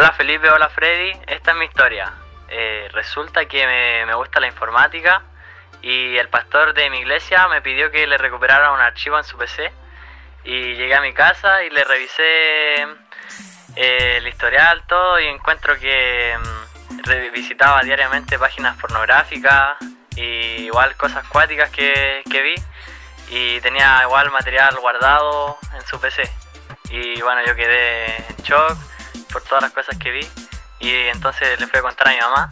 Hola Felipe, hola Freddy, esta es mi historia. Eh, resulta que me, gusta la informática y el pastor de mi iglesia me pidió que le recuperara un archivo en su PC y llegué a mi casa y le revisé eh, el historial todo y encuentro que mm, revisitaba diariamente páginas pornográficas y igual cosas cuáticas que, que vi y tenía igual material guardado en su PC y bueno yo quedé en shock por todas las cosas que vi y entonces le fui a contar a mi mamá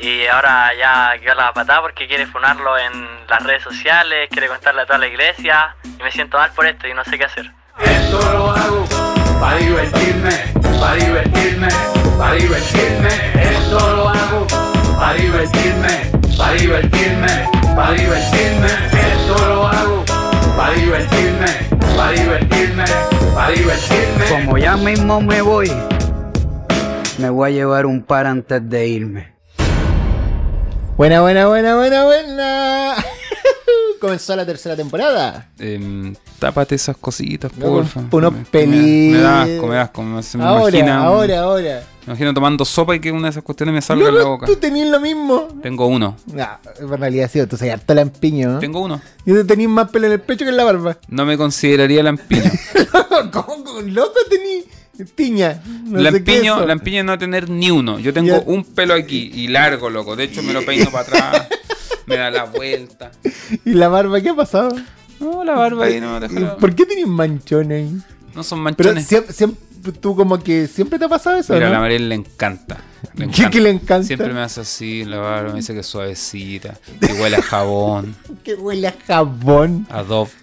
y ahora ya quedó la patada porque quiere funarlo en las redes sociales, quiere contarle a toda la iglesia y me siento mal por esto y no sé qué hacer. Esto lo hago para divertirme, para divertirme, para divertirme. Esto lo hago para divertirme, para divertirme, para divertirme. Esto lo hago para divertirme, para divertirme, divertirme. Como ya mismo me voy, me voy a llevar un par antes de irme. Buena, buena, buena, buena, buena. Comenzó la tercera temporada. Em, tápate esas cositas, Luego, porfa. unos que me- Me da pelis. asco, me da asco. Me, se me Ahora, imagina, ahora, ahora. Me imagino tomando sopa y que una de esas cuestiones me salga en la Loco, boca. tú tenías lo mismo. Tengo uno. No, en realidad sí, tú soy harto lampiño. ¿no? Tengo uno. Y tú tenías más pelo en el pecho que en la barba. No me consideraría lampiño. ¿Cómo? ¿Cómo? Loco tenías tiña. No sé lampiño, eso. lampiño no tener ni uno. Yo tengo Ya. un pelo aquí y largo, loco. De hecho, me lo peino para atrás. me da la vuelta. ¿Y la barba qué ha pasado? No, la barba ahí no me deja. ¿Por qué tenías manchones ahí? No son Pero manchones. siempre, siempre, tú como que siempre te ha pasado eso, Mira, a ¿no? la Mariel le encanta. Le ¿Qué que le encanta? Siempre me hace así, la barba, me dice que es suavecita, que huele a jabón, Que huele a jabón. a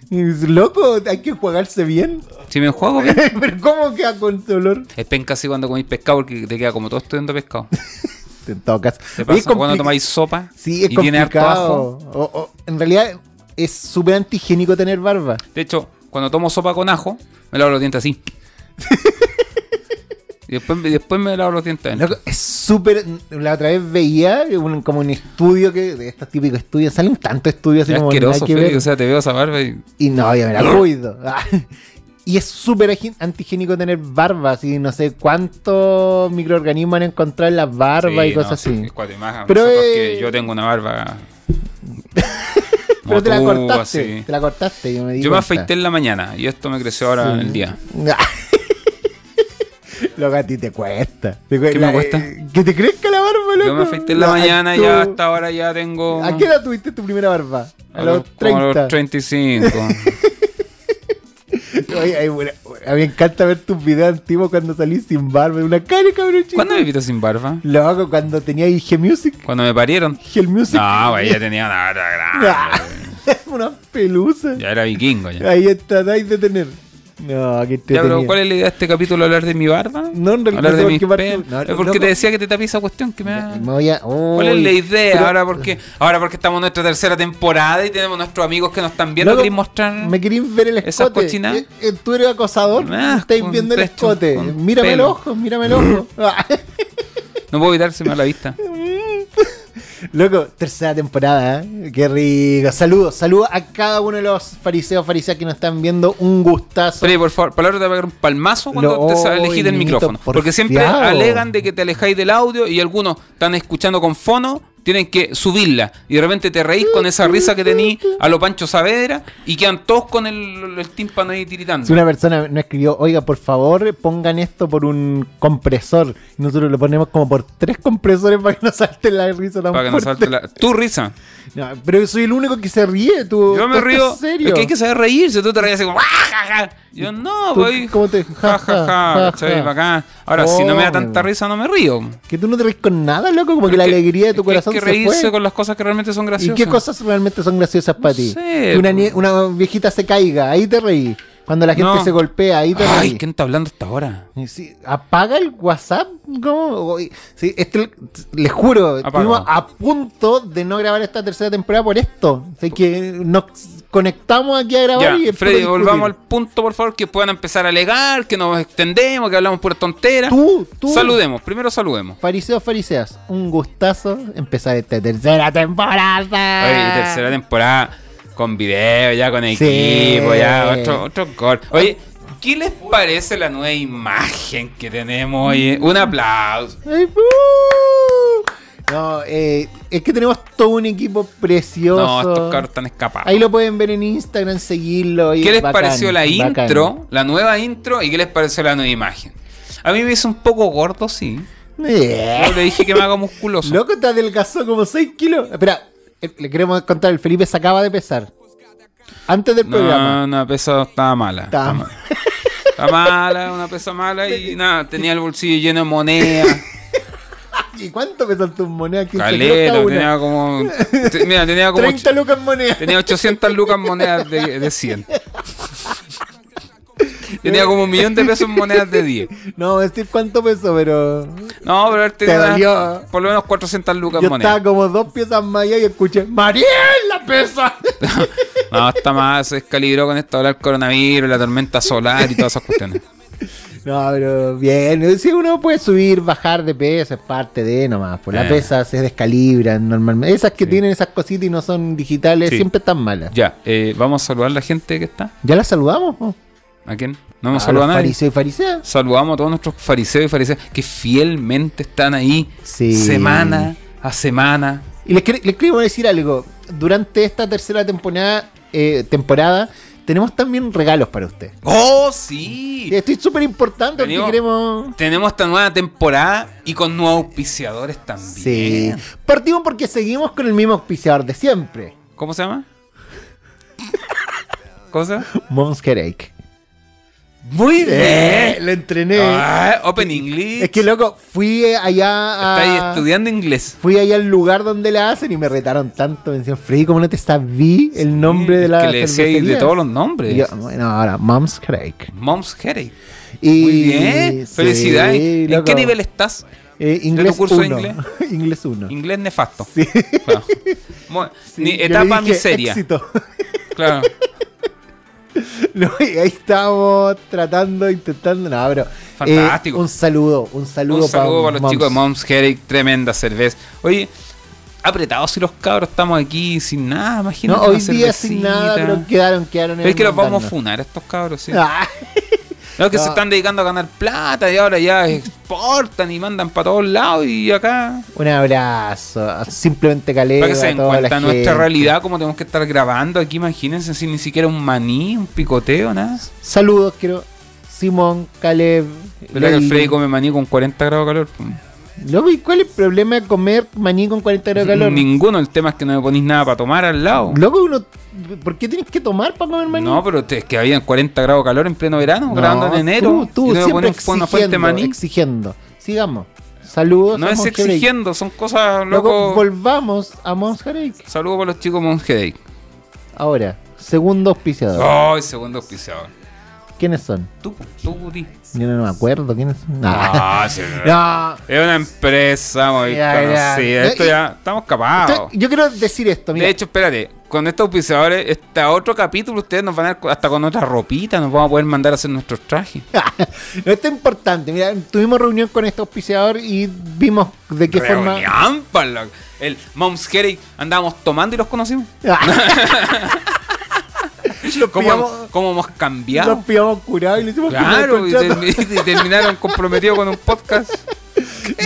dices, Loco, hay que jugarse bien. Si me juego, bien. Pero ¿cómo queda con ese olor? Es penca así cuando comís pescado porque te queda como todo estudiando pescado. En todo caso. ¿Te Oye, es pasa cuando tomáis sopa Sí, es y tiene harto complicado. ajo? O- o- en realidad es súper antigénico tener barba. De hecho, cuando tomo sopa con ajo, me lavo los dientes así. Y después, y después me lavo los dientes. Loco, es súper. La otra vez veía un- como un estudio que. De estos típicos estudios. Salen tantos estudios así Es como. asqueroso, que Félix. O sea, te veo esa barba y. Y no, ya me la cuido. Y es súper antigénico tener barba, así no sé cuántos microorganismos han encontrado en las barbas Sí, y cosas no, así. es más. Pero, eh, que yo tengo una barba. Pero te la cortaste, así. te la cortaste. Yo me, di Yo me afeité en la mañana y esto me creció ahora en el día. Lo que a ti te cuesta. Te ¿Qué me cuesta? eh, que te crezca la barba, loco. Yo me afeité en la mañana y ya hasta ahora ya tengo. ¿A qué edad tuviste tu primera barba? A, los como 30. a los 35. Oye, ay, bueno, a mí me encanta ver tus videos antiguos cuando salís sin barba. Una cara, cabrón chico. ¿Cuándo me viste sin barba? Loco, cuando tenía IG Music. Cuando me parieron. IG Music. No, güey, ya tenía una barba grande. Una pelusa. Ya era vikingo ya. Ahí tratáis de tener. No, qué Ya, pero entretenido. ¿cuál es la idea de este capítulo? ¿Hablar de mi barba? No, en realidad, ¿Hablar de mis pelos? no, porque te decía que te tapé esa cuestión que me da... Me voy a- ¿Cuál es la idea? pero- ahora porque ahora porque estamos en nuestra tercera temporada y tenemos nuestros amigos que nos están viendo, ¿queréis mostrar? ¿Me queréis ver el ¿Esas escote? Eh, eh, ¿Tú eres acosador? Ah, ¿Estáis viendo el escote? Mírame el pelo. ojo, mírame el ojo. Ah. No puedo evitarse a la vista. Loco, tercera temporada, ¿eh? qué rico. Saludos, saludos a cada uno de los fariseos, fariseas que nos están viendo. Un gustazo. Pero por favor, palabra te va a pegar un palmazo cuando Lo- te elegís del micrófono. Porque siempre alegan de que te alejáis del audio y algunos están escuchando con fono, tienen que subirla. Y de repente te reís con esa risa que tení a lo Pancho Saavedra y quedan todos con el, el tímpano ahí tiritando. Si una persona nos escribió, oiga, por favor, pongan esto por un compresor. Y nosotros lo ponemos como por tres compresores para que no salte la risa tan Para que no salte la... Tu risa. No, pero soy el único que se ríe. Tú, Yo tú me estás río. serio. Es que hay que saber reírse. Tú te ríes así como. "Ah, ja, ja". Yo no, Tú, voy. ¿cómo te- Ja, ja, ja. ja, ja. Ahora, si no me da Fome, tanta risa, no me río. Que tú no te ríes con nada, loco. Como que la Porque alegría de tu que corazón que se reírse fue. con las cosas que realmente son ¿Y graciosas. qué cosas realmente son graciosas para ti? sé, Que una, una viejita se caiga, ahí te reí. Cuando la gente No. se golpea, ahí te Ay, reí. ¿quién está hablando hasta ahora? Y sí, apaga el WhatsApp. Oye, Sí, este, les juro, estuvimos a punto de no grabar esta tercera temporada por esto. Así que nos conectamos aquí a grabar Ya, y Freddy, volvamos al punto, por favor, que puedan empezar a alegar, que nos extendemos, que hablamos pura tontera. Tú, tú. Saludemos, primero saludemos. Fariseos, fariseas, un gustazo empezar esta tercera temporada. Oye, tercera temporada con video, ya con Sí. equipo, ya otro, otro gol. Oye, ¿Qué les parece la nueva imagen que tenemos hoy? Un aplauso. Ay, pu. No, eh, es que tenemos todo un equipo precioso. No, estos cabros están escapados. Ahí lo pueden ver en Instagram, seguirlo. y ¿Qué les bacán, pareció la bacán. intro, la nueva intro y qué les pareció la nueva imagen? A mí me hizo un poco gordo, sí. Eh. Yo le dije que me haga musculoso. Loco, te adelgazó como 6 kilos. Espera, eh, le queremos contar, el Felipe se acaba de pesar. Antes del programa. No, una pesa estaba mala. Estaba- Estaba, ma- estaba mala, una pesa mala y nada, tenía el bolsillo lleno de monedas, ¿Y cuánto pesan tus monedas? 15 kilos caleta, una. tenía como. te- mira, tenía como. 30 lucas en monedas. Tenía 800 lucas en monedas de, de 100. Tenía como un millón de pesos en monedas de 10. No decir cuánto pesó, pero. No, pero él Te tenía dolió. por lo menos 400 lucas en monedas. estaba como dos piezas más allá y escuché: ¡Mariel, la pesa! No, está más, se descalibró con esto del coronavirus, la tormenta solar y todas esas cuestiones. No, pero bien. Si uno puede subir, bajar de peso, es parte de nomás. Pues las Eh. pesas se descalibran normalmente. Esas que Sí. tienen esas cositas y no son digitales Sí. siempre están malas. Ya, eh, vamos a saludar a la gente que está. ¿Ya las saludamos? ¿A quién? No hemos a saludado a nadie. fariseos y fariseas. Saludamos a todos nuestros fariseos y fariseas que fielmente están ahí Sí. semana a semana. Y les, les queremos decir algo. Durante esta tercera temporada, eh, temporada tenemos también regalos para usted. ¡Oh, sí! Esto es súper importante porque queremos... Tenemos esta nueva temporada y con nuevos auspiciadores Sí. también. Partimos porque seguimos con el mismo auspiciador de siempre. ¿Cómo se llama? ¿Cómo se llama? Mom's Headache. Muy Eh, bien. lo entrené. Ah, open English. Es que loco, fui allá Está ahí a... estudiando inglés. Fui allá al lugar donde la hacen y me retaron tanto. Me decían, Freddy, ¿cómo no te sabí el nombre de Es la que le decía ahí de cervecería?" todos los nombres. Yo, bueno, ahora, Mom's Headache. Mom's Headache. Y, Muy bien. sí, Felicidades. ¿En qué nivel estás? Eh, inglés tu curso de 1. inglés? inglés 1. Inglés nefasto. Sí. Claro. Etapa miseria. éxito. Claro. No, y ahí estábamos tratando, intentando. No, pero. Fantástico. eh, un saludo, un saludo, Un saludo para los chicos de Mom's Headache. Tremenda cerveza. Oye, apretados si los cabros estamos aquí sin nada. No, Imagínate. hoy una día sin nada, cervecita. pero quedaron, quedaron Pero es que los vamos a funar estos cabros, sí. Ah, No, que No. se están dedicando a ganar plata y ahora ya exportan y mandan para todos lados y acá. un abrazo, simplemente caleta. Para que se den cuenta nuestra gente. realidad, como tenemos que estar grabando aquí, imagínense, sin ni siquiera un maní, un picoteo, nada. Saludos, quiero. Simón, Caleb. ¿Verdad que el. Freddy come maní con 40 grados de calor? Loco, ¿y cuál es el problema de comer maní con 40 grados de calor? Ninguno, el tema es que no me ponís nada para tomar al lado. Loco, uno. ¿Por qué tienes que tomar para comer maní? No, pero te- es que habían 40 grados de calor en pleno verano, No, grabando en enero. Tú, tú y no me siempre ponen una fuente exigiendo, maní. exigiendo. Sigamos. Saludos. No a es Monje Break. exigiendo, son cosas loco. volvamos a Mons Headache. Saludos para los chicos Monheadache. Ahora, segundo auspiciador. Ay, segundo auspiciador. ¿Quiénes son? Tú, tú, Guti. Yo no me acuerdo quiénes son. No. Sí, No. Es una empresa muy Ya, ya. conocida. Esto ya, estamos capados. Yo quiero decir esto, mira. De hecho, espérate, con estos auspiciadores, este otro capítulo, ustedes nos van a dar hasta con otra ropita, nos vamos a poder mandar a hacer nuestros trajes. no, esto es importante. Mira, tuvimos reunión con este auspiciador y vimos de qué forma. Reunión, pala. El Mom's Headache andábamos tomando y los conocimos. Los ¿Cómo, pillamos, cómo hemos cambiado? los pillamos curados y le hicimos Claro, y, termi- terminaron comprometidos con un podcast.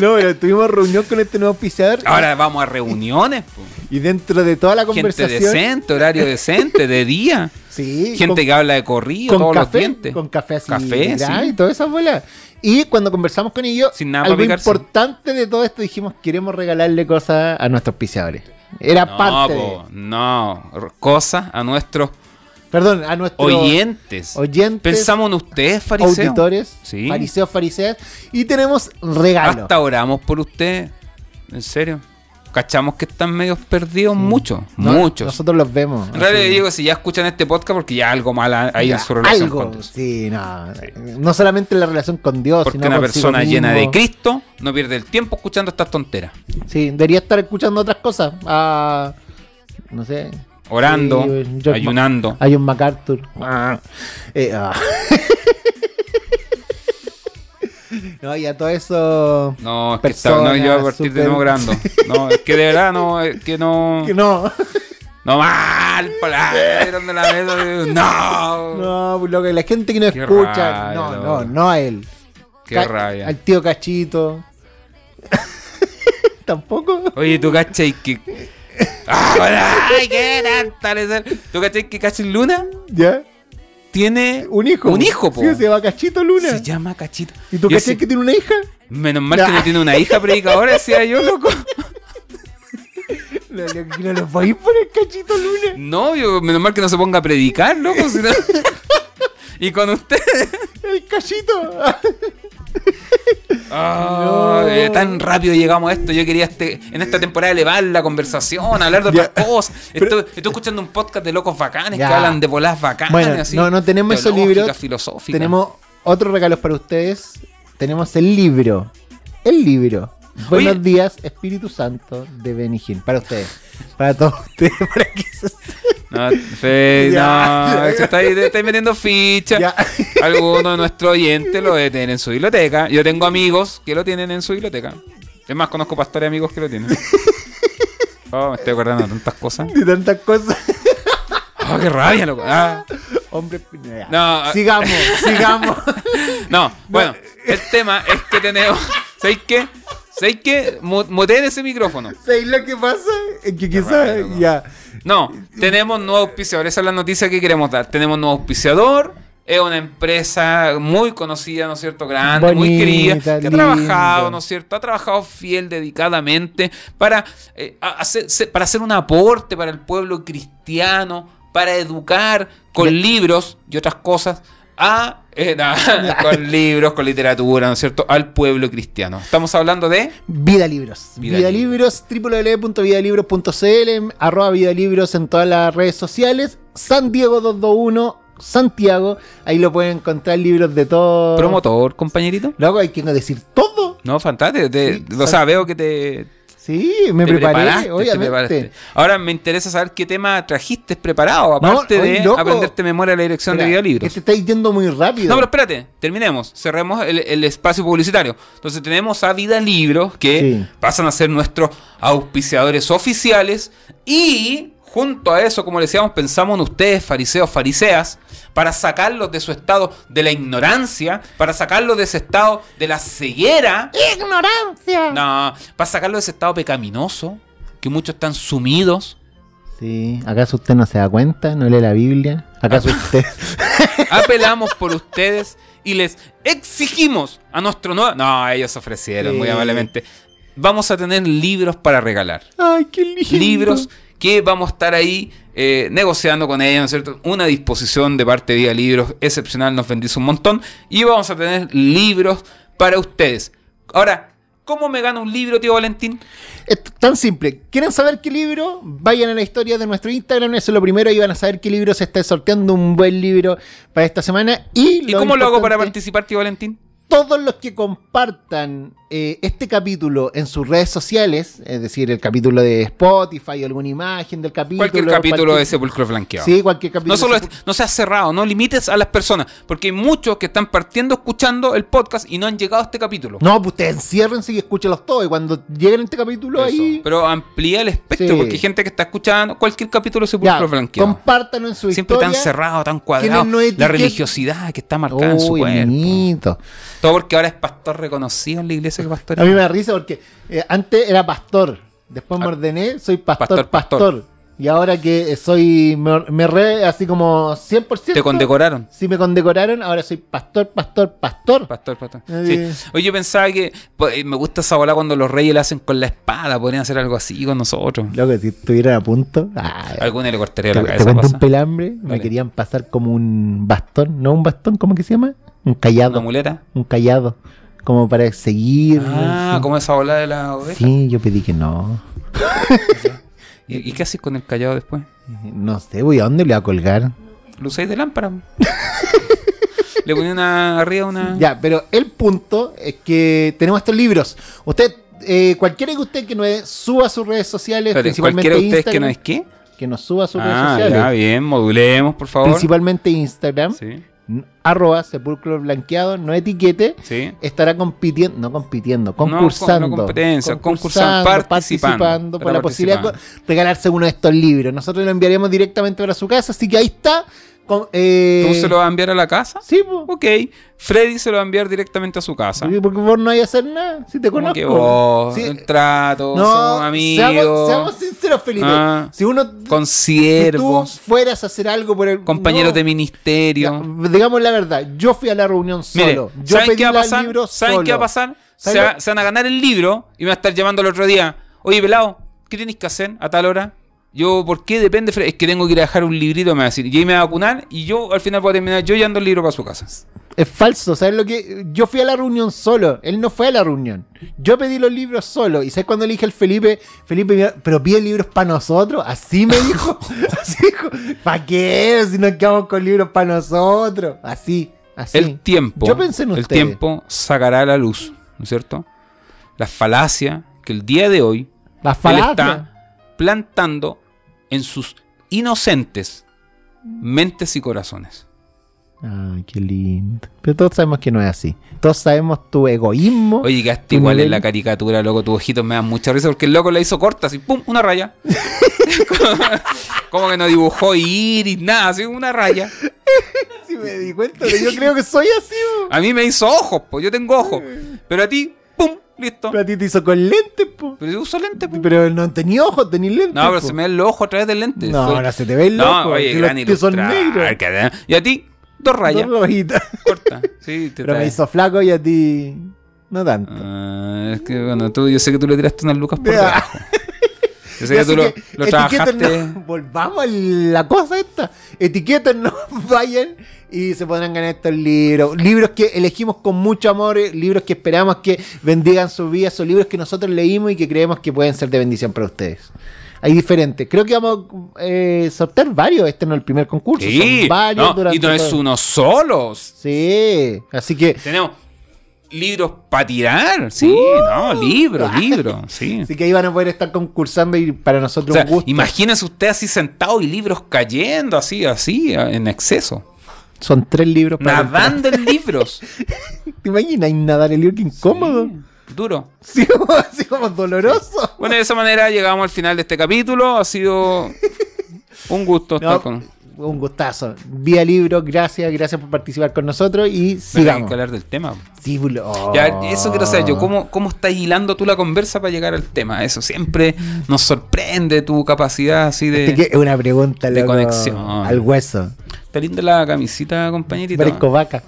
No, pero tuvimos reunión con este nuevo auspiciador. Ahora vamos a reuniones. po. Y dentro de toda la Gente conversación. decente, horario decente, de día. Sí, Gente con- que habla de corrido con todos los café, dientes. con café así, Café, y todas esas bolas. Y cuando conversamos con ellos, Sin nada algo importante de todo esto dijimos queremos regalarle cosas a nuestros auspiciadores. Era No, parte po, de, no, cosas a nuestros perdón, a nuestros oyentes. oyentes, Pensamos en ustedes, fariseos. auditores, Sí. fariseos, fariseas y tenemos regalo. Hasta oramos por ustedes. En serio. Cachamos que están medios perdidos muchos. No, muchos. Nosotros los vemos. En realidad digo, si ya escuchan este podcast, porque ya algo mal hay Ya, en su relación algo, con Dios. sí, no, no solamente en la relación con Dios, Porque sino una persona llena de. Cristo no pierde el tiempo escuchando estas tonteras. Sí, debería estar escuchando otras cosas. Ah, no sé. Orando, Sí, ayunando. Hay un MacArthur. Ah, eh, ah. no, y a todo eso. No, es que está, no, yo a partir de nuevo grabando. No, es que de verdad no, es que no. Que no. No mal, donde la mesa. No. No, pues, loco, la gente que no Qué escucha. rabia, no, no, no a él. Qué Ca- rabia. Al tío Cachito. Tampoco. Oye, tú cachai que. ¡Ah, ¡Ay, qué tanta! ¿Tú cachai que Cachis Luna ¿Ya? tiene Un hijo. Un hijo, po. Sí, se llama Cachito Luna. Se llama Cachito. ¿Y tú cachai que tiene una hija? Menos mal que no tiene una hija predicadora, decía yo, loco. No, no, no le podéis poner Cachito Luna. No, yo, menos mal que no se ponga a predicar, loco. y con usted. El Cachito. No. eh, tan rápido llegamos a esto. Yo quería este, en esta temporada elevar la conversación, hablar de otras Ya. cosas. Pero- Estoy, estoy escuchando un podcast de locos bacanes Ya. que hablan de bolas. Bueno, así, no, no tenemos esos libros. filosóficas. Tenemos otros regalos para ustedes. Tenemos el libro. El libro. Buenos Oye. días, Espíritu Santo de Benny Hill. Para ustedes. Para todos ustedes. Para que se- No, fe- no, se está estáis metiendo ficha. Ya. Alguno de nuestros oyentes lo debe tener en su biblioteca. Yo tengo amigos que lo tienen en su biblioteca. Es más, conozco pastores amigos que lo tienen. Oh, me estoy acordando de tantas cosas. De tantas cosas. Oh, qué rabia, loco. Ah. Hombre, ya. No, sigamos, sigamos. No, bueno, el tema es que tenemos. ¿Sabéis qué? ¿Sabéis qué? Muteen ese micrófono. ¿Sabéis lo que pasa? Es que quizás ya. No, tenemos nuevo auspiciador. Esa es la noticia que queremos dar. Tenemos nuevo auspiciador. Es una empresa muy conocida, ¿no es cierto? Grande, muy querida. Que ha trabajado, ¿no es cierto? Ha trabajado fiel, dedicadamente para, eh, hacer, se- para hacer un aporte para el pueblo cristiano, para educar con libros y otras cosas a. eh, con libros, con literatura, ¿no es cierto? Al pueblo cristiano. Estamos hablando de. Vida Libros. Vida Vida, Libros, www.vidalibros.cl, arroba Vida Libros en todas las redes sociales. San Diego 221, Santiago. Ahí lo pueden encontrar libros de todo. Promotor, compañerito. Luego hay que decir todo. No, fantástico. te- Sí, o sea, veo que te, Sí, me preparé, obviamente. Ahora me interesa saber qué tema trajiste preparado, aparte No, oye, de loco. aprenderte memoria la dirección de Mira, videolibros. Que te estáis yendo muy rápido. No, pero espérate, terminemos, cerremos el, el espacio publicitario. Entonces tenemos a Vida Libros que Sí. pasan a ser nuestros auspiciadores oficiales y junto a eso, como le decíamos, pensamos en ustedes, fariseos, fariseas, para sacarlos de su estado de la ignorancia, para sacarlos de ese estado de la ceguera. ¡Ignorancia! No, para sacarlos de ese estado pecaminoso, que muchos están sumidos. Sí, ¿acaso usted no se da cuenta? ¿No lee la Biblia? ¿Acaso usted? Apelamos por ustedes y les exigimos a nuestro nuevo. No, ellos ofrecieron Sí. muy amablemente. Vamos a tener libros para regalar. ¡Ay, qué lindo! Libros que vamos a estar ahí eh, negociando con ellos, ¿no es cierto? Una disposición de parte de Día Libros excepcional, nos bendice un montón. Y vamos a tener libros para ustedes. Ahora, ¿cómo me gano un libro, tío Valentín? Es tan simple. ¿Quieren saber qué libro? Vayan a la historia de nuestro Instagram. Eso es lo primero. Y van a saber qué libro se está sorteando. Un buen libro para esta semana. ¿Y, ¿Y cómo lo hago para participar, tío Valentín? Todos los que compartan eh, este capítulo en sus redes sociales, es decir, el capítulo de Spotify, alguna imagen del capítulo. Cualquier capítulo cualquier- de Sepulcro Flanqueado. Sí, cualquier capítulo. No solo no seas cerrado, no limites a las personas, porque hay muchos que están partiendo escuchando el podcast y no han llegado a este capítulo. No, pues ustedes enciérrense y escúchenlos todos. Y cuando lleguen a este capítulo Eso. ahí. Pero amplía el espectro, Sí. porque hay gente que está escuchando cualquier capítulo de Ya, Sepulcro Flanqueado. compártanlo en su Siempre historia. tan cerrado, tan cuadrado. No La religiosidad que está marcada en su cuerpo. bonito. Todo porque ahora es pastor reconocido en la iglesia que pastor. A mí me da risa porque eh, antes era pastor, después me Ah. ordené, soy pastor, Pastor, pastor, pastor. Y ahora que eh, soy, me, me re así como 100%. Te condecoraron. Sí, me condecoraron, ahora soy pastor, pastor, pastor. Pastor, pastor. Eh. Sí. Oye, yo pensaba que pues, me gusta esa bola cuando los reyes la hacen con la espada. Podrían hacer algo así con nosotros. Loco, si estuvieran a punto. ay, Alguna le cortaría te, la te cabeza. cuento pasa. un pelambre. Me querían pasar como un bastón. ¿No un bastón? ¿Cómo que se llama? Un callado. ¿Una muleta? Un callado. Como para seguir. Ah, sí. como esa bola de la oveja. Sí, yo pedí que no. ¿Y, y qué haces con el callado después? No sé, voy a dónde le voy a colgar. Lo usáis de lámpara. Le ponía una arriba una. Ya, pero el punto es que tenemos estos libros. Usted, eh, cualquiera que usted que nos suba a sus redes sociales, principalmente cualquiera de ustedes que no es qué. que nos suba a sus redes Ah, sociales, ya, bien, modulemos, por favor. principalmente Instagram, Sí. Arroba sepulcro blanqueado, no etiquete, Sí. estará compitiendo, no compitiendo, no concursando. competencia, concursando, participando, por la posibilidad de participando. regalarse uno de estos libros. Nosotros lo enviaremos directamente para su casa, así que ahí está. Con, eh, ¿Tú se lo vas a enviar a la casa? Sí, po. Ok. Freddy se lo va a enviar directamente a su casa. Porque vos no hay a hacer nada, si te conozco. que vos, Sí. el trato, No, somos amigos, Seamos, seamos sinceros, Felipe. Ah. si uno. Si tú fueras a hacer algo por el. compañeros no. de ministerio. Ya, digamos la verdad, yo fui a la reunión Mire, solo. yo ¿saben pedí qué va a la pasar? libro ¿Saben qué va a pasar? Se, ¿Saben va- lo- se van a ganar el libro y me va a estar llamando el otro día. Oye, pelado, ¿qué tienes que hacer a tal hora? Yo, ¿por qué? Depende, Fred. Es que tengo que ir a dejar un librito, me va a decir. Y ahí me va a vacunar y yo al final voy a terminar yo llevando el libro para su casa. Es falso, ¿sabes lo que? Yo fui a la reunión solo, él no fue a la reunión. Yo pedí los libros solo. ¿Y sabes cuando le dije al Felipe, Felipe, pero pide libros para nosotros? Así me dijo. Así dijo. ¿Para qué? Si nos quedamos con libros para nosotros. Así, así. El tiempo, Yo pensé en el ustedes. tiempo sacará a la luz, ¿no es cierto? La falacia que el día de hoy La él está plantando en sus inocentes mentes y corazones. Ay, qué lindo. Pero todos sabemos que no es así. Todos sabemos tu egoísmo. Oye, tu igual en la caricatura, loco. Tus ojitos me dan mucha risa porque el loco la hizo corta, así, pum, una raya. Como que no dibujó iris, nada, así, una raya. Sí me di cuenta, yo creo que soy así. A mí me hizo ojos, pues yo tengo ojos. Pero a ti, pum, listo. Pero a ti te hizo con lentes, po. Pero yo uso lente, pues. Pero no tenía ojos, tenía lentes. No, pero po. se me ve el ojo a través del lente. No, ahora se te ve el No, oye, si gran los son negros. Y a ti, dos rayas. Dos rojitas. Corta. Sí, te Pero me hizo flaco y a ti no tanto. Ah, es que bueno, tú, yo sé que tú le tiraste unas lucas por debajo. Yo sé que Así tú lo, que lo etiquétennos. trabajaste. Volvamos a la cosa esta. Etiquétennos, vayan y se podrán ganar estos libros. Libros que elegimos con mucho amor, eh, libros que esperamos que bendigan su vida. Son libros que nosotros leímos y que creemos que pueden ser de bendición para ustedes. Hay diferentes. Creo que vamos a eh, sortear varios. Este no es el primer concurso. Sí, Son varios no, durante y no es uno solo. Sí, así que Tenemos libros para tirar. Sí, no, libros, libros. Sí. Así que ahí van a poder estar concursando y para O nosotros sea, un gusto. imagínense usted así sentado y libros cayendo así, así, en exceso. Son tres libros para Nadando en libros. ¿Te imaginas? Y nadar el libro que incómodo. Duro. Sí, así como doloroso. Bueno, de esa manera llegamos al final de este capítulo. Ha sido un gusto estar No, con. Un gustazo. Vía libro, gracias, gracias por participar con nosotros y Me hay sigamos. que hablar del tema. Sí. Ya, eso quiero saber yo, ¿cómo, ¿cómo estás hilando tú la conversa para llegar al tema? Eso siempre nos sorprende tu capacidad así de... Este Es una pregunta de loco, conexión. al hueso. Está linda la camisita, compañerito. Parezco vaca.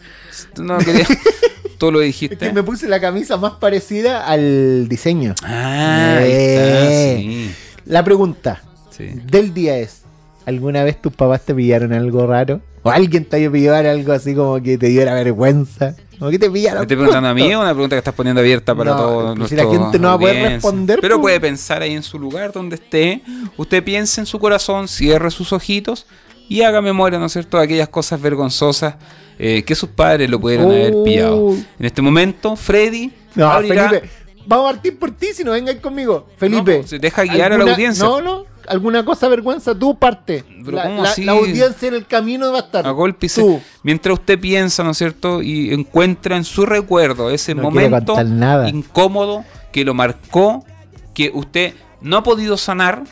No, quería... Tú lo Es dijiste. que me puse la camisa más parecida al diseño. Ah, ahí Eh. está, La pregunta sí. sí. del día es: ¿alguna vez tus papás te pillaron algo raro? ¿O alguien te haya pillado algo así como que te diera vergüenza? ¿O que te pillaron? ¿Me estoy preguntando a mí o una pregunta que estás poniendo abierta para No, todos pues si la gente no va a poder responder, Pero pues. puede pensar ahí en su lugar donde esté. Usted piense en su corazón, cierre sus ojitos y haga memoria, ¿no es cierto?, de aquellas cosas vergonzosas eh, que sus padres lo pudieran haber pillado. En este momento, Freddy No, abrirá- Felipe, vamos a partir por ti si no vengáis conmigo. Felipe. No, pues, se deja guiar a la ¿alguna- audiencia. No, no, alguna cosa vergüenza, tú parte. Pero la, audiencia en el camino va a estar. a golpe Tú. Mientras usted piensa, ¿no es cierto? Y encuentra en su recuerdo ese No momento nada. incómodo que lo marcó, que usted no ha podido sanar.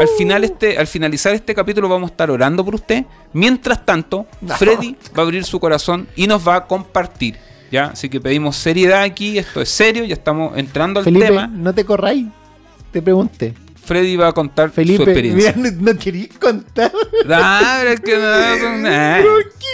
Al, final este, al finalizar este capítulo vamos a estar orando por usted. Mientras tanto, No. Freddy va a abrir su corazón y nos va a compartir. ¿ya? Así que pedimos seriedad aquí, esto es serio, ya estamos entrando al Felipe, tema. no te corráis. Te pregunté. Freddy va a contar su Felipe, experiencia. mira, no, no querías contar. Ah, pero es que no, ah. ¿Por qué?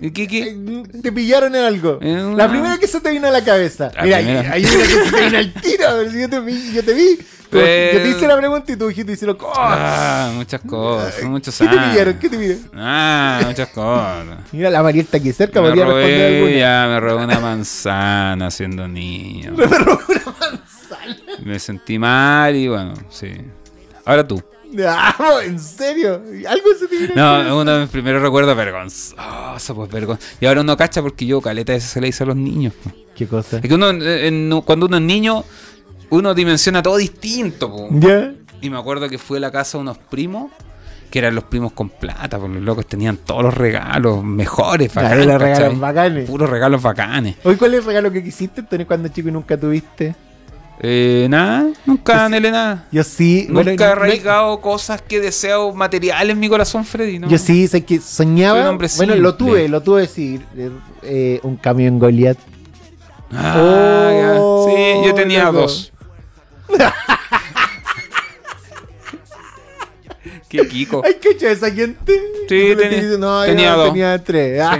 ¿Y qué-? Te pillaron en algo. Eh, La no. primera que se te vino a la cabeza. La Mira, primera. hay una que se te vino al tiro. yo te vi. Yo te vi. Pero- Yo te hice la pregunta y tú dijiste, hicieron cosas. Ah, muchas cosas, muchos ¿Qué te pillaron? ¿Qué te pillaron? Ah, muchas cosas. Mira, la Mariel está aquí cerca, Me podría responder robé, alguna. ya, me robé una manzana siendo niño. Me sentí mal y bueno, sí. Ahora tú. Ah, ¿En serio? ¿Algo se te? No, uno de mis primeros recuerdos vergonzoso, pues vergonzoso. Y ahora uno cacha porque yo caleta eso se le hice a los niños. pues. ¿Qué cosa? Es que uno, en- cuando uno es niño, uno dimensiona todo distinto. po. ¿Ya? Y me acuerdo que fui a la casa de unos primos que eran los primos con plata, porque los locos tenían todos los regalos mejores, Claro, bacanes, los regalos bacanes. Puros regalos bacanes. Hoy, ¿cuál es el regalo que quisiste tener cuando chico y nunca tuviste? Eh, nada, nunca anhelé nada. Yo sí. Nunca bueno, he no- arraigado cosas que deseo materiales en mi corazón, Freddy. ¿no? Yo sí, sé que soñaba. bueno, lo tuve, lo tuve, sí. eh, un camión Goliath. Ah, ya. Sí, yo tenía loco. dos. Qué Kiko. Ay, ¿qué hecho esa gente? Sí, tenía- no, tenía yo dos. tenía tres. Ah.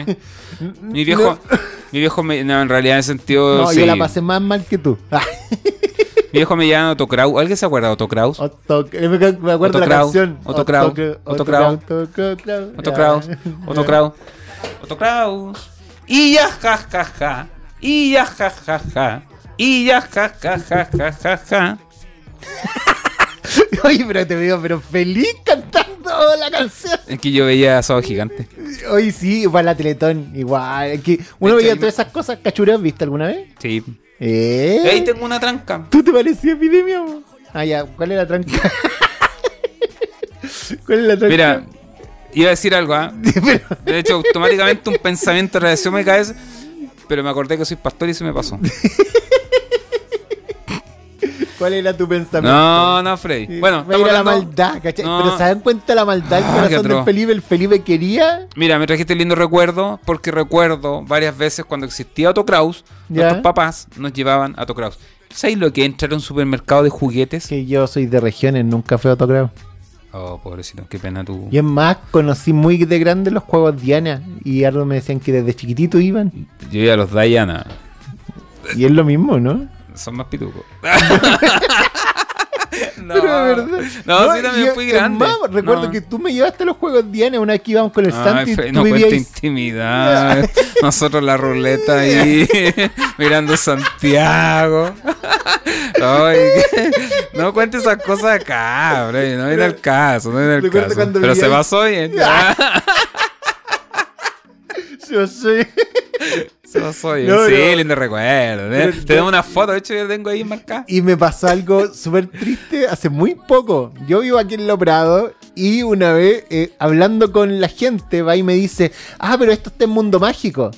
Mi viejo, mi viejo me, no, en realidad en sentido. No, sí. yo la pasé más mal que tú. Viejo me llama Otto Kraus. ¿Alguien se acuerda de Otto Kraus? Otto- me me acuerdo Otto de la canción. Otto Kraus, Otto Kraus, Otto Kraus. Otto. Kraus, Otto Kraus. Y ya ja ja ja. Y ya ja ja ja. Y ya ja ja ja ja ja ja. Oye, pero te veo pero feliz cantando la canción. Es que yo veía a Sábado Gigante. Hoy sí, para la Teletón, igual. Es que uno hecho, veía todas esas cosas cachuras, ¿viste alguna vez? Sí. ¿Eh? Ahí tengo una tranca. ¿Tú te parecías epidemia? Ah, ya, ¿cuál es la tranca? ¿Cuál es la tranca? Mira, iba a decir algo, ¿ah? Pero- De hecho, automáticamente un pensamiento reaccionó en mi cabeza, pero me acordé que soy pastor y se me pasó. ¿Cuál era tu pensamiento? No, no, Freddy. Bueno, Va a ir a la hablando- maldad, ¿cachai? No. Pero ¿se dan cuenta la maldad Ah, del qué corazón del. Felipe? El Felipe quería. Mira, me trajiste lindo recuerdo porque recuerdo varias veces cuando existía Ya. nuestros papás nos llevaban a Otto Kraus. ¿Sabes lo que entrar a un supermercado de juguetes? Que yo soy de regiones, nunca fui a autografo. Oh, pobrecito, qué pena tú. Y es más, conocí muy de grande los juegos Diana. Y algo me decían que desde chiquitito iban. Yo iba a los Diana. Y es lo mismo, ¿no? Son más pitucos. no, Pero de verdad. no, sí, también fui grande. más, recuerdo No. que tú me llevaste a los juegos Diana una vez que íbamos con el Santi. No cuenta vivías- intimidad. Nosotros la ruleta ahí mirando Santiago. No cuentes esas cosas acá, Freddy, no viene al caso, no viene al caso. Pero se pasó bien. Se pasó bien. No, sí, no. lindo recuerdo. ¿eh? Pero- Tenemos una foto, de hecho yo tengo ahí marcada. Y me pasó algo súper triste hace muy poco. Yo vivo aquí en Loprado y una vez eh, hablando con la gente va y me dice, ah, pero esto está en Mundo Mágico.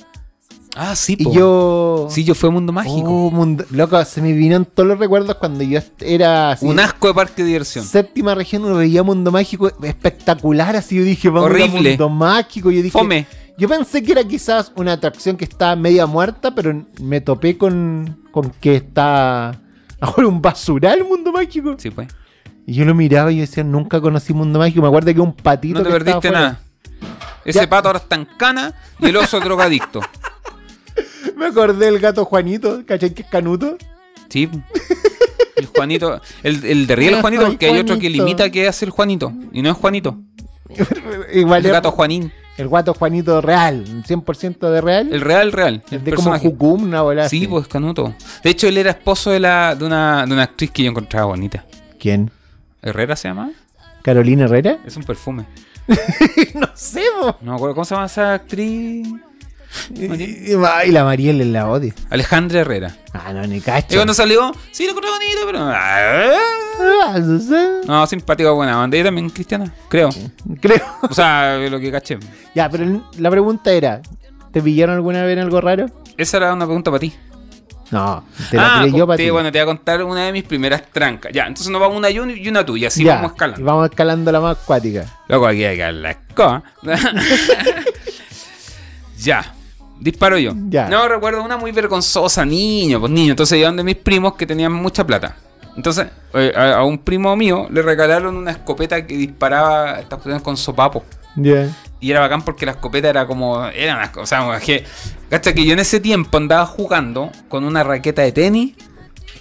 Ah, sí, Y po. yo... Sí, yo fui a Mundo Mágico. Oh, mundo... Loco, se me vinieron todos los recuerdos cuando yo era así, Un asco de parque de diversión. séptima región, uno veía Mundo Mágico espectacular, así yo dije, vamos a Horrible. Mundo Mágico. Yo dije, Fome. Yo pensé que era quizás una atracción que estaba media muerta, pero me topé con, con que está ahora un basural Mundo Mágico. Sí, pues. Y yo lo miraba y yo decía, nunca conocí Mundo Mágico. Me acuerdo que un patito No te que perdiste nada. Ese Ya. pato ahora está en cana y el oso drogadicto. Me acordé del gato Juanito, ¿cachai? Que es canuto. Sí. El Juanito. El, el de Riel Juanito porque hay otro que limita que es el Juanito. Y no es Juanito. Igual El gato Juanín. El gato Juanito real, 100% de real. El real, real. El de como. Jucum, una bola Sí, así. pues Canuto. De hecho, él era esposo de, la, de, una, de una actriz que yo encontraba bonita. ¿Quién? ¿Herrera se llama? ¿Carolina Herrera? Es un perfume. no sé, po. No me acuerdo cómo se llama esa actriz. Y, y la Mariel en la odio. Alejandra Herrera. Ah, no, ni Y cacho. cuando salió, sí, lo encontré bonito, pero. Ah, no simpático, buena banda. Ella también cristiana, creo. Creo. O sea, lo que caché. Ya, pero la pregunta era, ¿te pillaron alguna vez en algo raro? Esa era una pregunta para ti. No, te la ah, tiré yo para ti. bueno, te voy a contar una de mis primeras trancas. Ya, entonces nos vamos una y una tuya, así Ya, vamos y escalando. vamos escalando la más acuática. Luego aquí hay que la escoba. ya. Disparo yo. Ya. No, recuerdo una muy vergonzosa, niño, pues niño. Entonces iban de mis primos que tenían mucha plata. Entonces, eh, a, a un primo mío le regalaron una escopeta que disparaba estas cuestiones con sopapo. Ya. Y era bacán porque la escopeta era como. Era una cosa. O sea, que, cacha que yo en ese tiempo andaba jugando con una raqueta de tenis.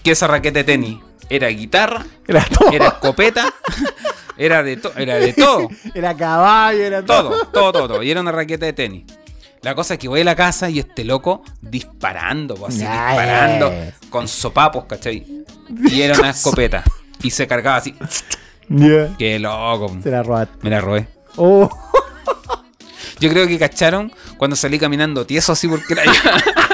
Que esa raqueta de tenis era guitarra, Era todo. era escopeta, era de, era de todo. Era caballo, era. Todo, todo, todo, todo. Y era una raqueta de tenis. La cosa es que voy a la casa y este loco disparando, así, disparando con sopapos, ¿cachai? Y era una escopeta. Y se cargaba así. Qué loco. Se la robaste. Me la robé. Oh, Yo creo que cacharon cuando salí caminando tieso así porque yo.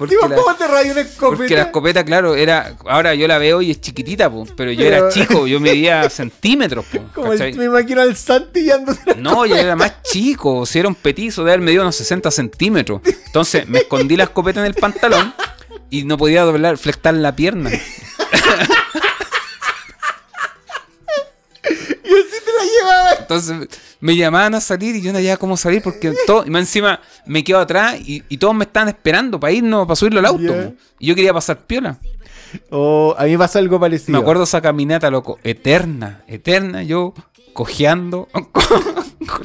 Porque Digo, la- ¿Cómo te rayó una escopeta? Porque la escopeta, claro, era. Ahora yo la veo y es chiquitita, po, pero yo Pero- era chico, yo medía centímetros, po, Como el- me imagino al Santi No, yo era más chico, si era un petizo, de haber medido unos 60 centímetros. Entonces me escondí la escopeta en el pantalón y no podía doblar, flectar la pierna. la llevaba. Entonces me llamaban a salir y yo no sabía cómo salir porque todo, y más encima me quedo atrás y, y todos me estaban esperando para irnos, para subirlo al auto. Y yo quería pasar piola. Oh, a mí me pasó algo parecido. Me acuerdo esa caminata, loco, eterna, eterna, yo cojeando con,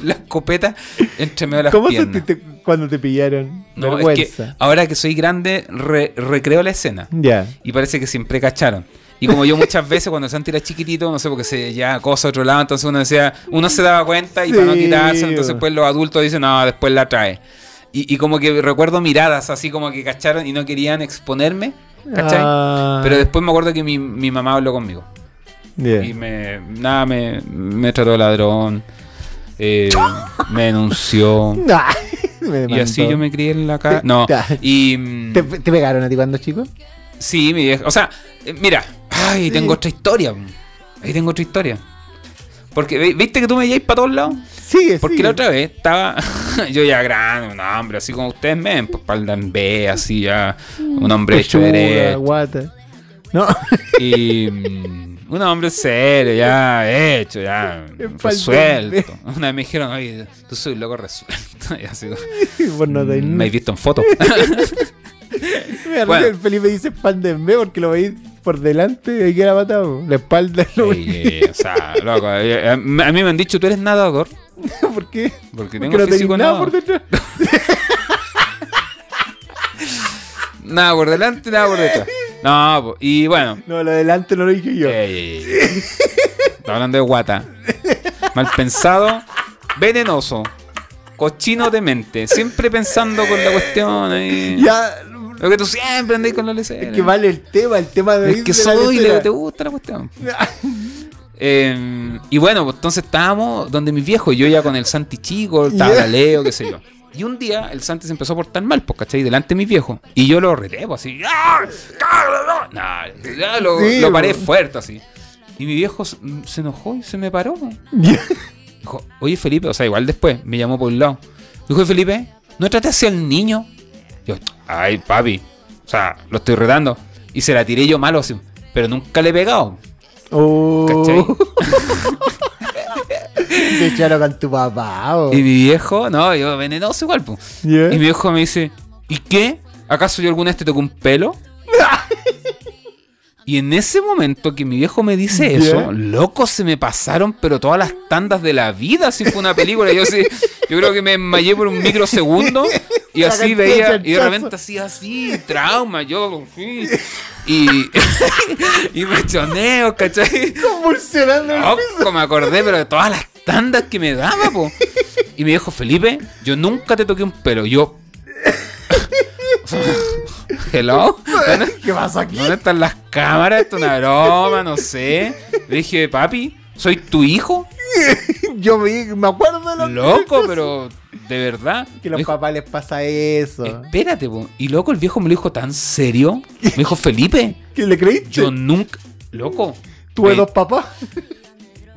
la escopeta entre medio de las ¿Cómo piernas. sentiste cuando te pillaron? No, es Vergüenza. que ahora que soy grande, re- recreo la escena. Ya. Y parece que siempre cacharon. Y como yo muchas veces cuando Santi era chiquitito, no sé, porque se ya cosa a otro lado, entonces uno decía, uno se daba cuenta y para no quitarse, entonces pues los adultos dicen, no, después la trae. Y, y como que recuerdo miradas así como que cacharon y no querían exponerme, ¿cachai? Ah, Pero después me acuerdo que mi, mi mamá habló conmigo. ya. Y me, nada, me, me trató de ladrón, eh, me denunció. Ay, me Y así yo me crié en la casa. No, y... ¿Te, te pegaron a ti cuando chico? Sí, mi vieja. O sea, eh, mira. Ay, tengo otra historia. Ahí tengo otra historia. Porque, ¿viste que tú me lleváis para todos lados? Sigue, Porque sigue. la otra vez estaba yo ya grande, un hombre, así como ustedes me ven, pues espalda en B, así ya, un hombre hecho derecho. guata. No, Y mm, un hombre serio, ya hecho, ya Espalda en resuelto. Una vez me dijeron, oye, tú soy un loco resuelto. Y así, vos no te- mm, me he visto en foto. Me Bueno. el Felipe dice pan de B porque lo veis por delante y queda matado. La espalda es lo Ey, ey, o sea, loco, eh, a mí a mí me han dicho, tú eres nadador. ¿Por qué? Porque Porque tengo no tenéis físico nada por detrás. Nada por delante, nada por detrás. No, y bueno. No, lo delante no lo dije yo. Ey, ey, ey. Está hablando de guata. Mal pensado, venenoso, cochino de mente. Siempre pensando con la cuestión ahí. Ya, Lo que tú siempre andas con la lecera. es que vale el tema, el tema de Es que de la soy, lecera. le, te gusta la cuestión. Eh, y bueno, pues entonces estábamos donde mis viejos, yo ya con el Santi chico, estaba Ya. la Leo, qué sé yo. Y un día el Santi se empezó a portar mal, pues, ¿cachai? Delante de mis viejos. Y yo lo reté, pues, así. ¡Ah! ¡Cállate! No, ya lo, Sí, lo paré pues. fuerte, así. Y mi viejo se enojó y se me paró. pues. Dijo, oye Felipe, o sea, igual después me llamó por un lado. Dijo, "Oye, Felipe, no trate hacia el niño. Yo, ay, papi, o sea, lo estoy retando. Y se la tiré yo malo así, pero nunca le he pegado. Oh. ¿Cachai? Te echaron con tu papá. oh. Y mi viejo, no, yo venenoso igual. Ya. Y mi viejo me dice, ¿y qué? ¿Acaso yo alguna vez te tocó un pelo? Y en ese momento que mi viejo me dice eso, loco, se me pasaron, pero todas las tandas de la vida, si fue una película. Yo sí, yo creo que me desmayé por un microsegundo y La así veía, y de repente así, así, trauma, yo, sí. Y, y me choneo, ¿cachai? Convulsionando el piso. Me acordé, pero de todas las tandas que me daba, po. Y me dijo, Felipe, yo nunca te toqué un pelo. Yo. Hello. ¿Dónde, ¿Qué pasa aquí? dónde están las cámaras? Esto es una broma, no sé. Le dije, papi, ¿soy tu hijo? Yo me acuerdo de lo Loco, pero de verdad. que los dijo, papás les pasa eso. Espérate, po. Y loco, el viejo me lo dijo tan serio. Me dijo, Felipe, ¿Qué le creíste? yo nunca. Loco. Tuve me- dos papás.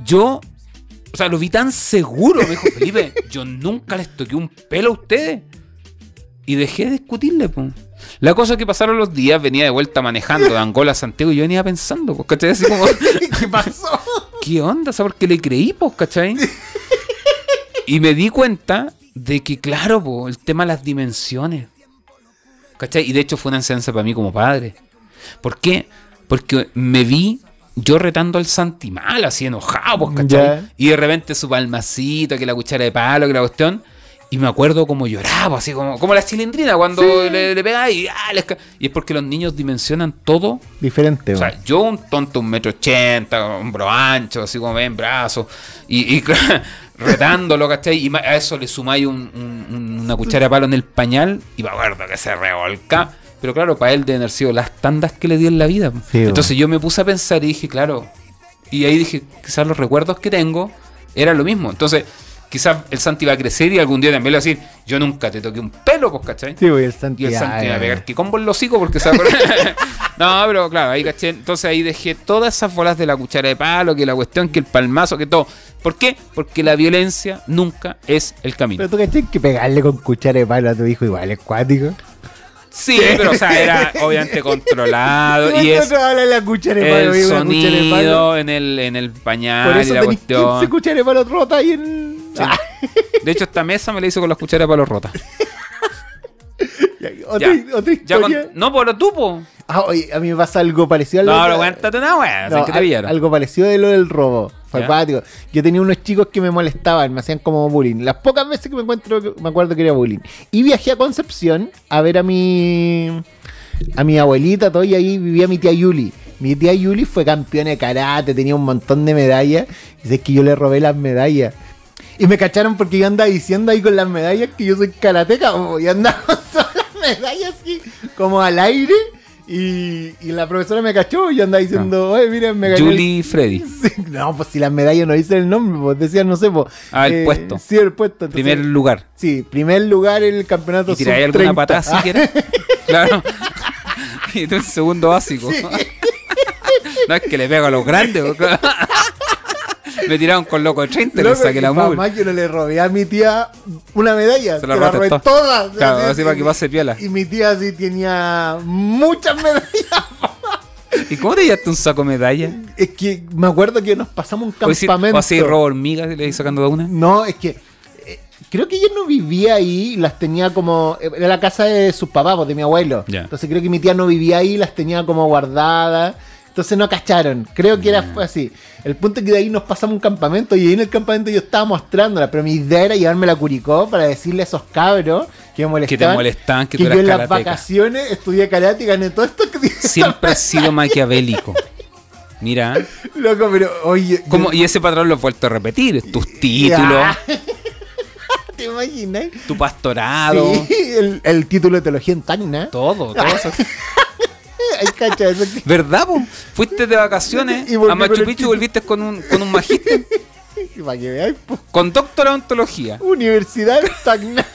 Yo, o sea, lo vi tan seguro, me dijo Felipe, yo nunca les toqué un pelo a ustedes. Y dejé de discutirle, pues. La cosa es que pasaron los días, venía de vuelta manejando de Angola a Santiago y yo venía pensando, pues, ¿cachai? Así como, ¿Qué pasó? ¿qué onda? ¿Sabes por qué le creí, pues, cachai? Y me di cuenta de que, claro, pues, el tema de las dimensiones. ¿Cachai? Y de hecho fue una enseñanza para mí como padre. ¿Por qué? Porque me vi yo retando al Santi mal, así enojado, pues, ¿cachai? Y de repente su palmacito, que la cuchara de palo, que la cuestión. Y me acuerdo como lloraba, así como, como la chilindrina cuando le, le pegaba y, ah, les y es porque los niños dimensionan todo Diferente, o sea, yo un tonto, un metro ochenta, hombro ancho, así como ven, brazos, y, y retándolo, ¿cachai? Y a eso le sumáis un- un- un- una cuchara de palo en el pañal y me acuerdo que se revolca. Pero claro, para él deben haber sido las tandas que le di en la vida. Sí, Entonces yo me puse a pensar y dije, claro, y ahí dije, quizás los recuerdos que tengo eran lo mismo. Entonces, quizás el Santi va a crecer y algún día también le va a decir, yo nunca te toqué un pelo, pues, ¿cachai? Sí, el Y Santi. el ya, Santi va a pegar que combo en los hocico porque se va a. No, pero claro, ahí caché. Entonces ahí dejé todas esas bolas de la cuchara de palo, que la cuestión, que el palmazo, que todo. ¿Por qué? Porque la violencia nunca es el camino. Pero tú caché que pegarle con cuchara de palo a tu hijo igual es cuático. Sí, pero o sea, era obviamente controlado y es la cuchara de palo, el una cuchara de palo. sonido en el, en el Por pañal y eso la tenés 15 cuestión. cucharas de palo rotas ahí en. Ah, De hecho, esta mesa me la hizo con las cucharas de palo rotas. ya, otra, Ya. otra Ya historia. con- no, pero tú, po. Ah, oye, a mí me pasa algo parecido a lo No, pero cuéntate No, que te pillara. algo parecido de lo del robo. Fue Ya. acuático. Yo tenía unos chicos que me molestaban, me hacían como bullying. Las pocas veces que me encuentro, me acuerdo que era bullying. Y viajé a Concepción a ver a mi a mi abuelita, todo, y ahí vivía mi tía Yuli. Mi tía Yuli fue campeona de karate, tenía un montón de medallas. Y es que yo le robé las medallas. Y me cacharon porque yo andaba diciendo ahí con las medallas que yo soy karateca. Y andaba con todas las medallas así, como al aire. Y, y la profesora me cachó y yo andaba diciendo, oye, miren, me gané. el- Julie Freddy. Sí, no, pues si las medallas no dicen el nombre, pues decían, no sé, pues. Ah, el puesto. Sí, el puesto. entonces- Primer lugar. Sí, primer lugar en el campeonato ¿Y tiráis alguna sub-30. patada si Ah, quieres? Claro. Y tú en segundo básico. No es que le pego a los grandes. Me tiraron con loco de 30 y le saqué la mugre. más yo no le robé a mi tía una medalla, Se la robé todas. Claro, Así, así para que pase piola. Y mi tía sí tenía muchas medallas. ¿Y cómo te llevaste un saco de medalla? Es que me acuerdo que nos pasamos un decir- campamento. O así robo hormigas y le sacando de una. No, es que eh, creo que ella no vivía ahí, las tenía como. Era la casa de sus papás, pues, de mi abuelo. Entonces creo que mi tía no vivía ahí, las tenía como guardadas. Entonces no cacharon. Creo que era fue así. El punto es que de ahí nos pasamos un campamento y ahí en el campamento yo estaba mostrándola, pero mi idea era llevarme la curicó para decirle a esos cabros que me molestaban. Que te molestaban, que que tú yo eras en las karateca. vacaciones estudié karate y gané todo esto que Siempre has sido maquiavélico. Mira. Loco, pero oye. Y ese patrón lo he vuelto a repetir. Tus títulos. ¿Te imaginas? tu pastorado, Sí, el, el título de teología en Tacna. todo, todo eso. Cacha, eso ¿Verdad, po? Fuiste de vacaciones a Machu Picchu y volviste con un, con un magíster, Para que veáis, po. con doctora en ontología. Universidad Tacna.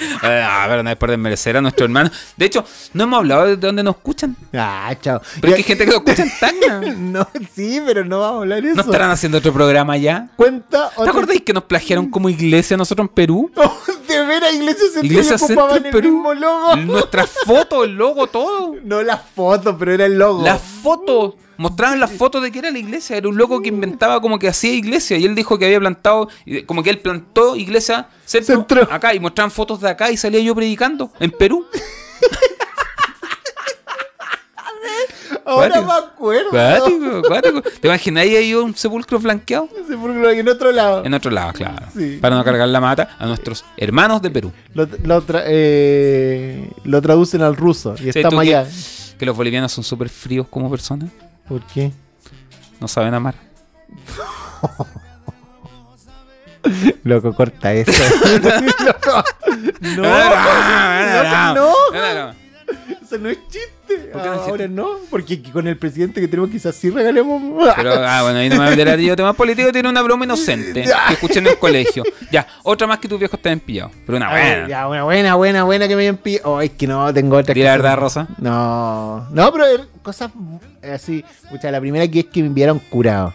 Ah, pero no es por desmerecer a nuestro hermano. De hecho, no hemos hablado de dónde nos escuchan. Ah, chao. Pero es que hay gente que nos escucha en Tacna. No, sí, pero no vamos a hablar de eso. ¿No estarán haciendo otro programa ya? Cuenta ¿Te acordáis que nos plagiaron como iglesia nosotros en Perú? Oh, de veras, Iglesia Centro Iglesia y Centro ocupaban en el Perú. mismo logo. Nuestras fotos, el logo, todo. No las fotos, pero era el logo. Las fotos. Mostraban las fotos de que era la iglesia. Era un loco que inventaba como que hacía iglesia. Y él dijo que había plantado, como que él plantó iglesia centro, Centro. acá. Y mostraban fotos de acá y salía yo predicando en Perú. Ahora me acuerdo. Cuático, cuático. ¿Te imaginas ahí un sepulcro flanqueado? Lo que en otro lado. En otro lado, claro. Sí. Para no cargar la mata a nuestros hermanos de Perú. Lo, lo tra- eh, lo traducen al ruso y ¿Sabes tú estamos que- allá. Que los bolivianos son súper fríos como personas. ¿Por qué? No saben amar. Loco, corta eso. No, no, no, no, no. eso no es chiste. ¿Por qué no es Ahora no, porque con el presidente que tenemos quizás sí regalemos. Pero, ah, bueno, ahí no me hablará de temas políticos, tiene una broma inocente que escuché en el colegio. Ya, otra más que tus viejos te han pillado. Pero una buena. ya, una buena, buena, buena que me hayan pillado. Oh, es que no, tengo otra. Di la verdad, Rosa. No, no, pero er- cosas así. Escucha, la primera que es que me enviaron curado.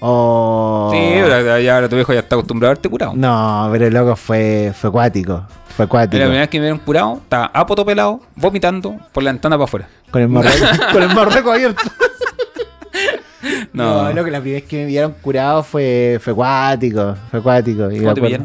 Oh. Sí, pero ya ahora tu viejo ya está acostumbrado a verte curado. No, pero loco fue, fue acuático. Fue Y acuático. la primera vez que me vieron curado, estaba a poto pelado, vomitando por la ventana para afuera. Con el marreco, con el marreco abierto. No, No, loco, la primera vez que me vieron curado fue, fue acuático. Fue acuático. ¿Cómo te?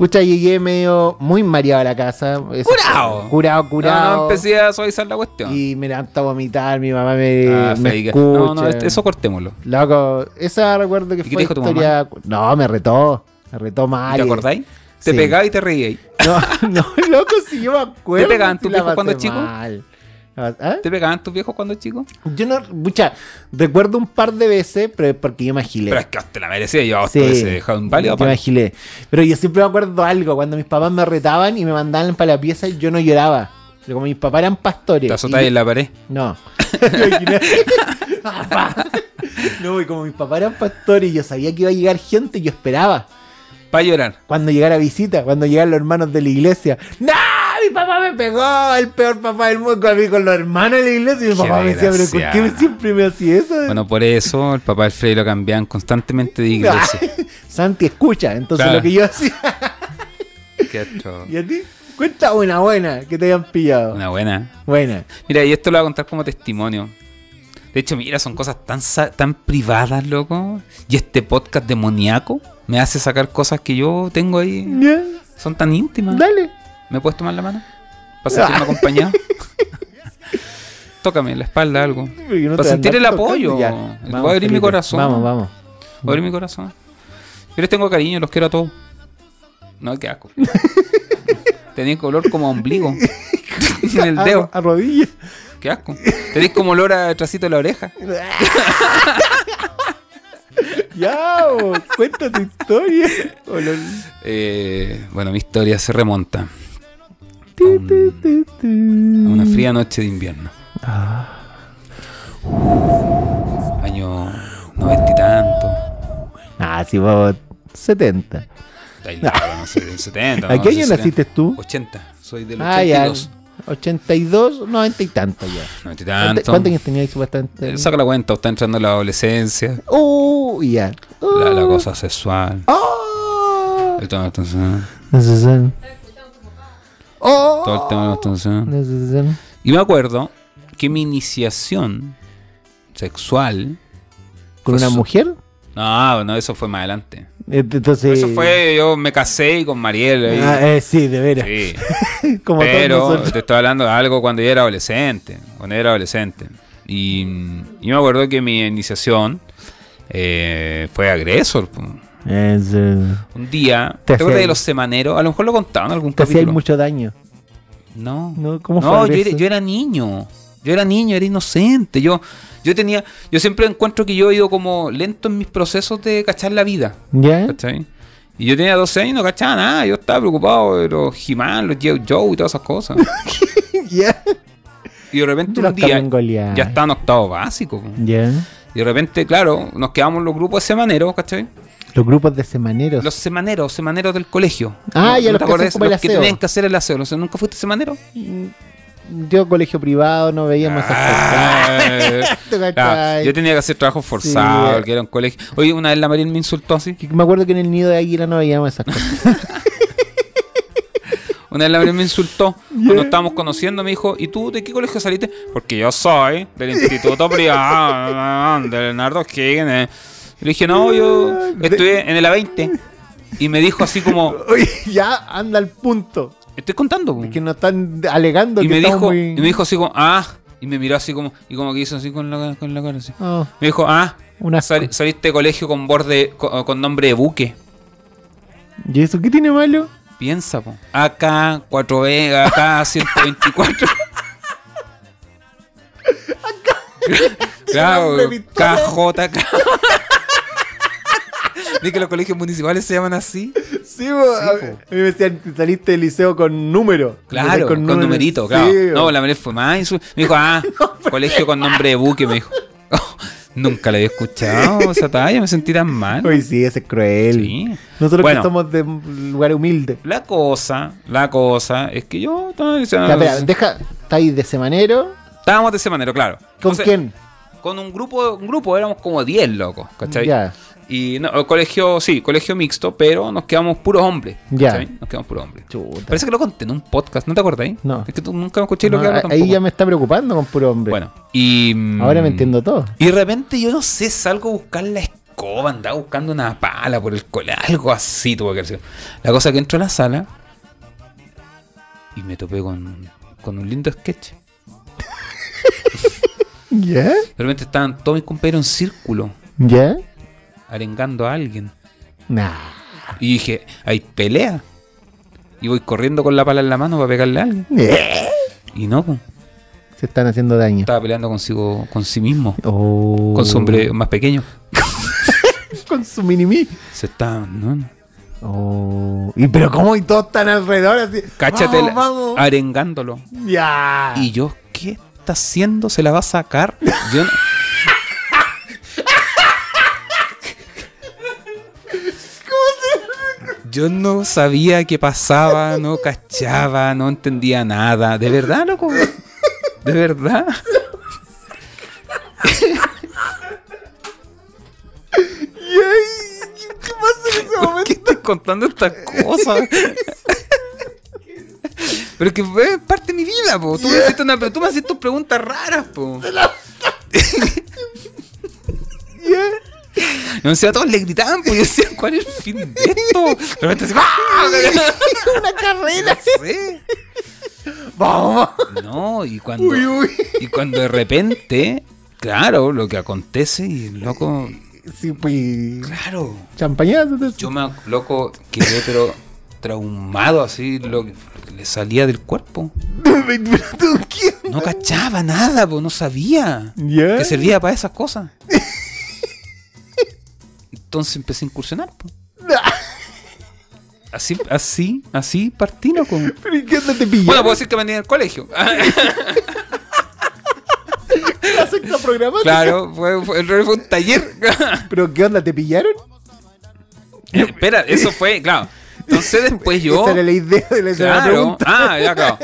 Pucha, llegué medio muy mareado a la casa. Eso- ¡Curado! Curado, No, curado. no, empecé a suavizar la cuestión. Y me levantó a vomitar, mi mamá me, Ah, me escucha. No, no, eso cortémoslo. Loco, esa recuerdo que ¿Y qué fue te dijo tu historia... No, me retó. Me retó mal. ¿Te acordáis? Te Sí. pegaba y te reíais. No, no, loco, si yo me acuerdo. ¿Te pegaban si tus cuando pasé chico? ¿Ah? ¿Te pegaban tus viejos cuando chico? Yo no, mucha, recuerdo un par de veces, pero porque yo me agilé. Pero es que te la merecía. Yo Sí. sí. se dejado inválido. yo me agilé. Pero yo siempre me acuerdo algo, cuando mis papás me retaban y me mandaban para la pieza, yo no lloraba. Pero como mis papás eran pastores. Te azotáis y- en la pared. No. no, y como mis papás eran pastores y yo sabía que iba a llegar gente, yo esperaba. Para llorar. Cuando llegara visita, cuando llegaran los hermanos de la iglesia. ¡No! Mi papá me pegó, el peor papá del mundo a mí con los hermanos de la iglesia. Y mi Qué papá me decía, pero ¿por qué me- siempre me hacía eso? Bueno, por eso el papá del Freddy lo cambiaban constantemente de iglesia. Santi escucha, entonces Claro. lo que yo hacía. Qué atroz. ¿Y a ti? Cuenta una buena que te hayan pillado. Una buena. Buena. Mira, y esto lo voy a contar como testimonio. De hecho, mira, son cosas tan, tan privadas, loco. Y este podcast demoníaco me hace sacar cosas que yo tengo ahí. Son tan íntimas. Dale. ¿Me puedes tomar la mano? ¿Para sentirme acompañado? Tócame la espalda algo. No Para sentir el apoyo. Ya. Voy a abrir mi corazón. Vamos, vamos. Voy a abrir mi corazón. Yo les tengo cariño, los quiero a todos. No, qué asco. Tenéis color como a ombligo. en el dedo. A, a rodillas. Qué asco. Tenéis como olor a trasito de la oreja. Ya, cuenta tu historia. Eh, bueno, mi historia se remonta un- a una fría noche de invierno. Año noventa y tanto. Ah, sí, vamos. 70. Ay, no, no soy del 70. ¿A no, qué año 70. naciste tú? 80. Soy del Ah, ya. 82. 82, 90 y tanto ya. 90 y ¿Cuánto- tanto. ¿Cuántos años tenías supuestamente? Eh, Saca la cuenta, está entrando en la adolescencia, Uh, ya. la, la Uh. cosa sexual. Oh. El la atención, Necesario. Oh. todo el tema de la. Necesario. Y me acuerdo que mi iniciación sexual. ¿Con una mujer? No, no, eso fue más adelante. Eh, Entonces. Eso fue, yo me casé con Mariel. Ah, eh, sí, de veras. Sí. Como Pero te estoy hablando de algo cuando yo era adolescente. Cuando yo era adolescente. Y, y me acuerdo que mi iniciación eh, fue agresor. Es, eh, Un día, Te ¿te acuerdas de los semaneros? A lo mejor lo contaban en algún te capítulo. mucho daño. No, No, ¿cómo no fue yo, era, eso? yo era niño. Yo era niño, era inocente. Yo, yo tenía, yo siempre encuentro que yo he ido como lento en mis procesos de cachar la vida. ¿Ya? ¿Cachai? Y yo tenía 12 años y no cachaba nada. Yo estaba preocupado de los He-Man, los G.I. Joe y todas esas cosas. ¿Ya? Y de repente un día ya estaba en octavo básico. ¿Ya? Y de repente, claro, nos quedamos los grupos de semaneros, ¿cachai? Los grupos de semaneros. Los semaneros, semaneros del colegio. Ah, ya, los te que como el Los que tenían que hacer el aseo. No ¿Nunca fuiste semanero? Yo, colegio privado, no veíamos esas cosas. ¿Tú Ah, cachai? yo tenía que hacer trabajo forzado, Sí. que era un colegio. Oye, una vez la María me insultó así. Me acuerdo que en el nido de águila no veíamos esas cosas. Una vez la María me insultó. Cuando estábamos conociendo, me dijo, ¿y tú de qué colegio saliste? Porque yo soy del Instituto Privado de Leonardo Higgins. Y le dije, no, yo estudié en el A20. Y me dijo así como, Oye, ya anda al punto. estoy contando. po". Que nos están alegando Y que me dijo, muy... y me dijo así como, ah. Y me miró así como, y como que hizo así con la, con la cara así. Oh, Me dijo, ah, un asco. sal- saliste de colegio con borde, con, con nombre de buque. ¿Y eso qué tiene malo? Piensa, po. AK, 4B, AK 124. claro, nombre de pistola. KJK. Ni que los colegios municipales se llaman así. Sí, bo, a, a mí me decían que saliste del liceo con número. Claro, con, numerito, claro. Sí, no, la María fue más. Me dijo, ah, colegio con nombre de buque, me dijo. nunca le había escuchado esa talla, me sentí tan mal. Oye, sí, ese es cruel. Sí. Nosotros Bueno. que somos de un lugar humilde. La cosa, la cosa es que yo estaba espera, deja, está ahí de semanero. estábamos de semanero, claro. ¿Con Entonces, quién? Con un grupo, un grupo, éramos como 10 locos, ¿cachai? Ya. Y no, colegio, sí, colegio mixto, pero nos quedamos puros hombres. Ya. Nos quedamos puros hombres. Chuta. Parece que lo conté en un podcast, ¿no te acordáis? No. Es que tú nunca me escuché lo No, que hablo ahí ya me está preocupando con puro hombre. Bueno, y. mm, Ahora me entiendo todo. Y de repente yo no sé, salgo a buscar la escoba, andaba buscando una pala por el cole, algo así tuvo que sido. La cosa que entro a la sala y me topé con, con un lindo sketch. ¿Ya? De repente estaban todos mis compañeros en círculo, ¿Ya? Arengando a alguien. Nah. Y dije, hay pelea. Y voy corriendo con la pala en la mano para pegarle a alguien. Y no, pues, Se están haciendo daño. estaba peleando consigo, con sí mismo, Oh. con su hombre más pequeño. Con su mini Se está, ¿no? Oh. ¿Y pero cómo y todos están alrededor así? Cáchate, vamos. arengándolo. Ya. Y yo, ¿qué está haciendo? ¿Se la va a sacar? Yo no- Yo no sabía qué pasaba, no cachaba, no entendía nada. ¿De verdad, loco? ¿De verdad? ¿Qué pasa en ese ¿Por qué estoy contando estas cosas? Pero que es parte de mi vida, po. Tú me hiciste, una, tú me haces tus preguntas raras, po. Y me decía, todos le gritaban, pues yo decía, ¿cuál es el fin de esto? De repente así, ¡ah! Una carrera. Sí. Vamos. No, y cuando, Uy, uy. y cuando de repente, claro, lo que acontece y el loco, Sí, pues. claro, Champañazo. yo me, loco, quedé pero traumado así, lo que, lo que le salía del cuerpo. Pero. No cachaba nada, pues no sabía ¿Ya? que servía para esas cosas. Entonces empecé a incursionar. Así, así, así partí, loco. ¿Pero y qué onda te pillaron? Bueno, puedo decir que vendí en el colegio. la secta programática. claro, fue, fue, fue un taller. ¿Pero qué onda te pillaron? Eh, Espera, eso fue, claro. Entonces después yo. Esa era la idea de la, Claro. Ah, ya, claro.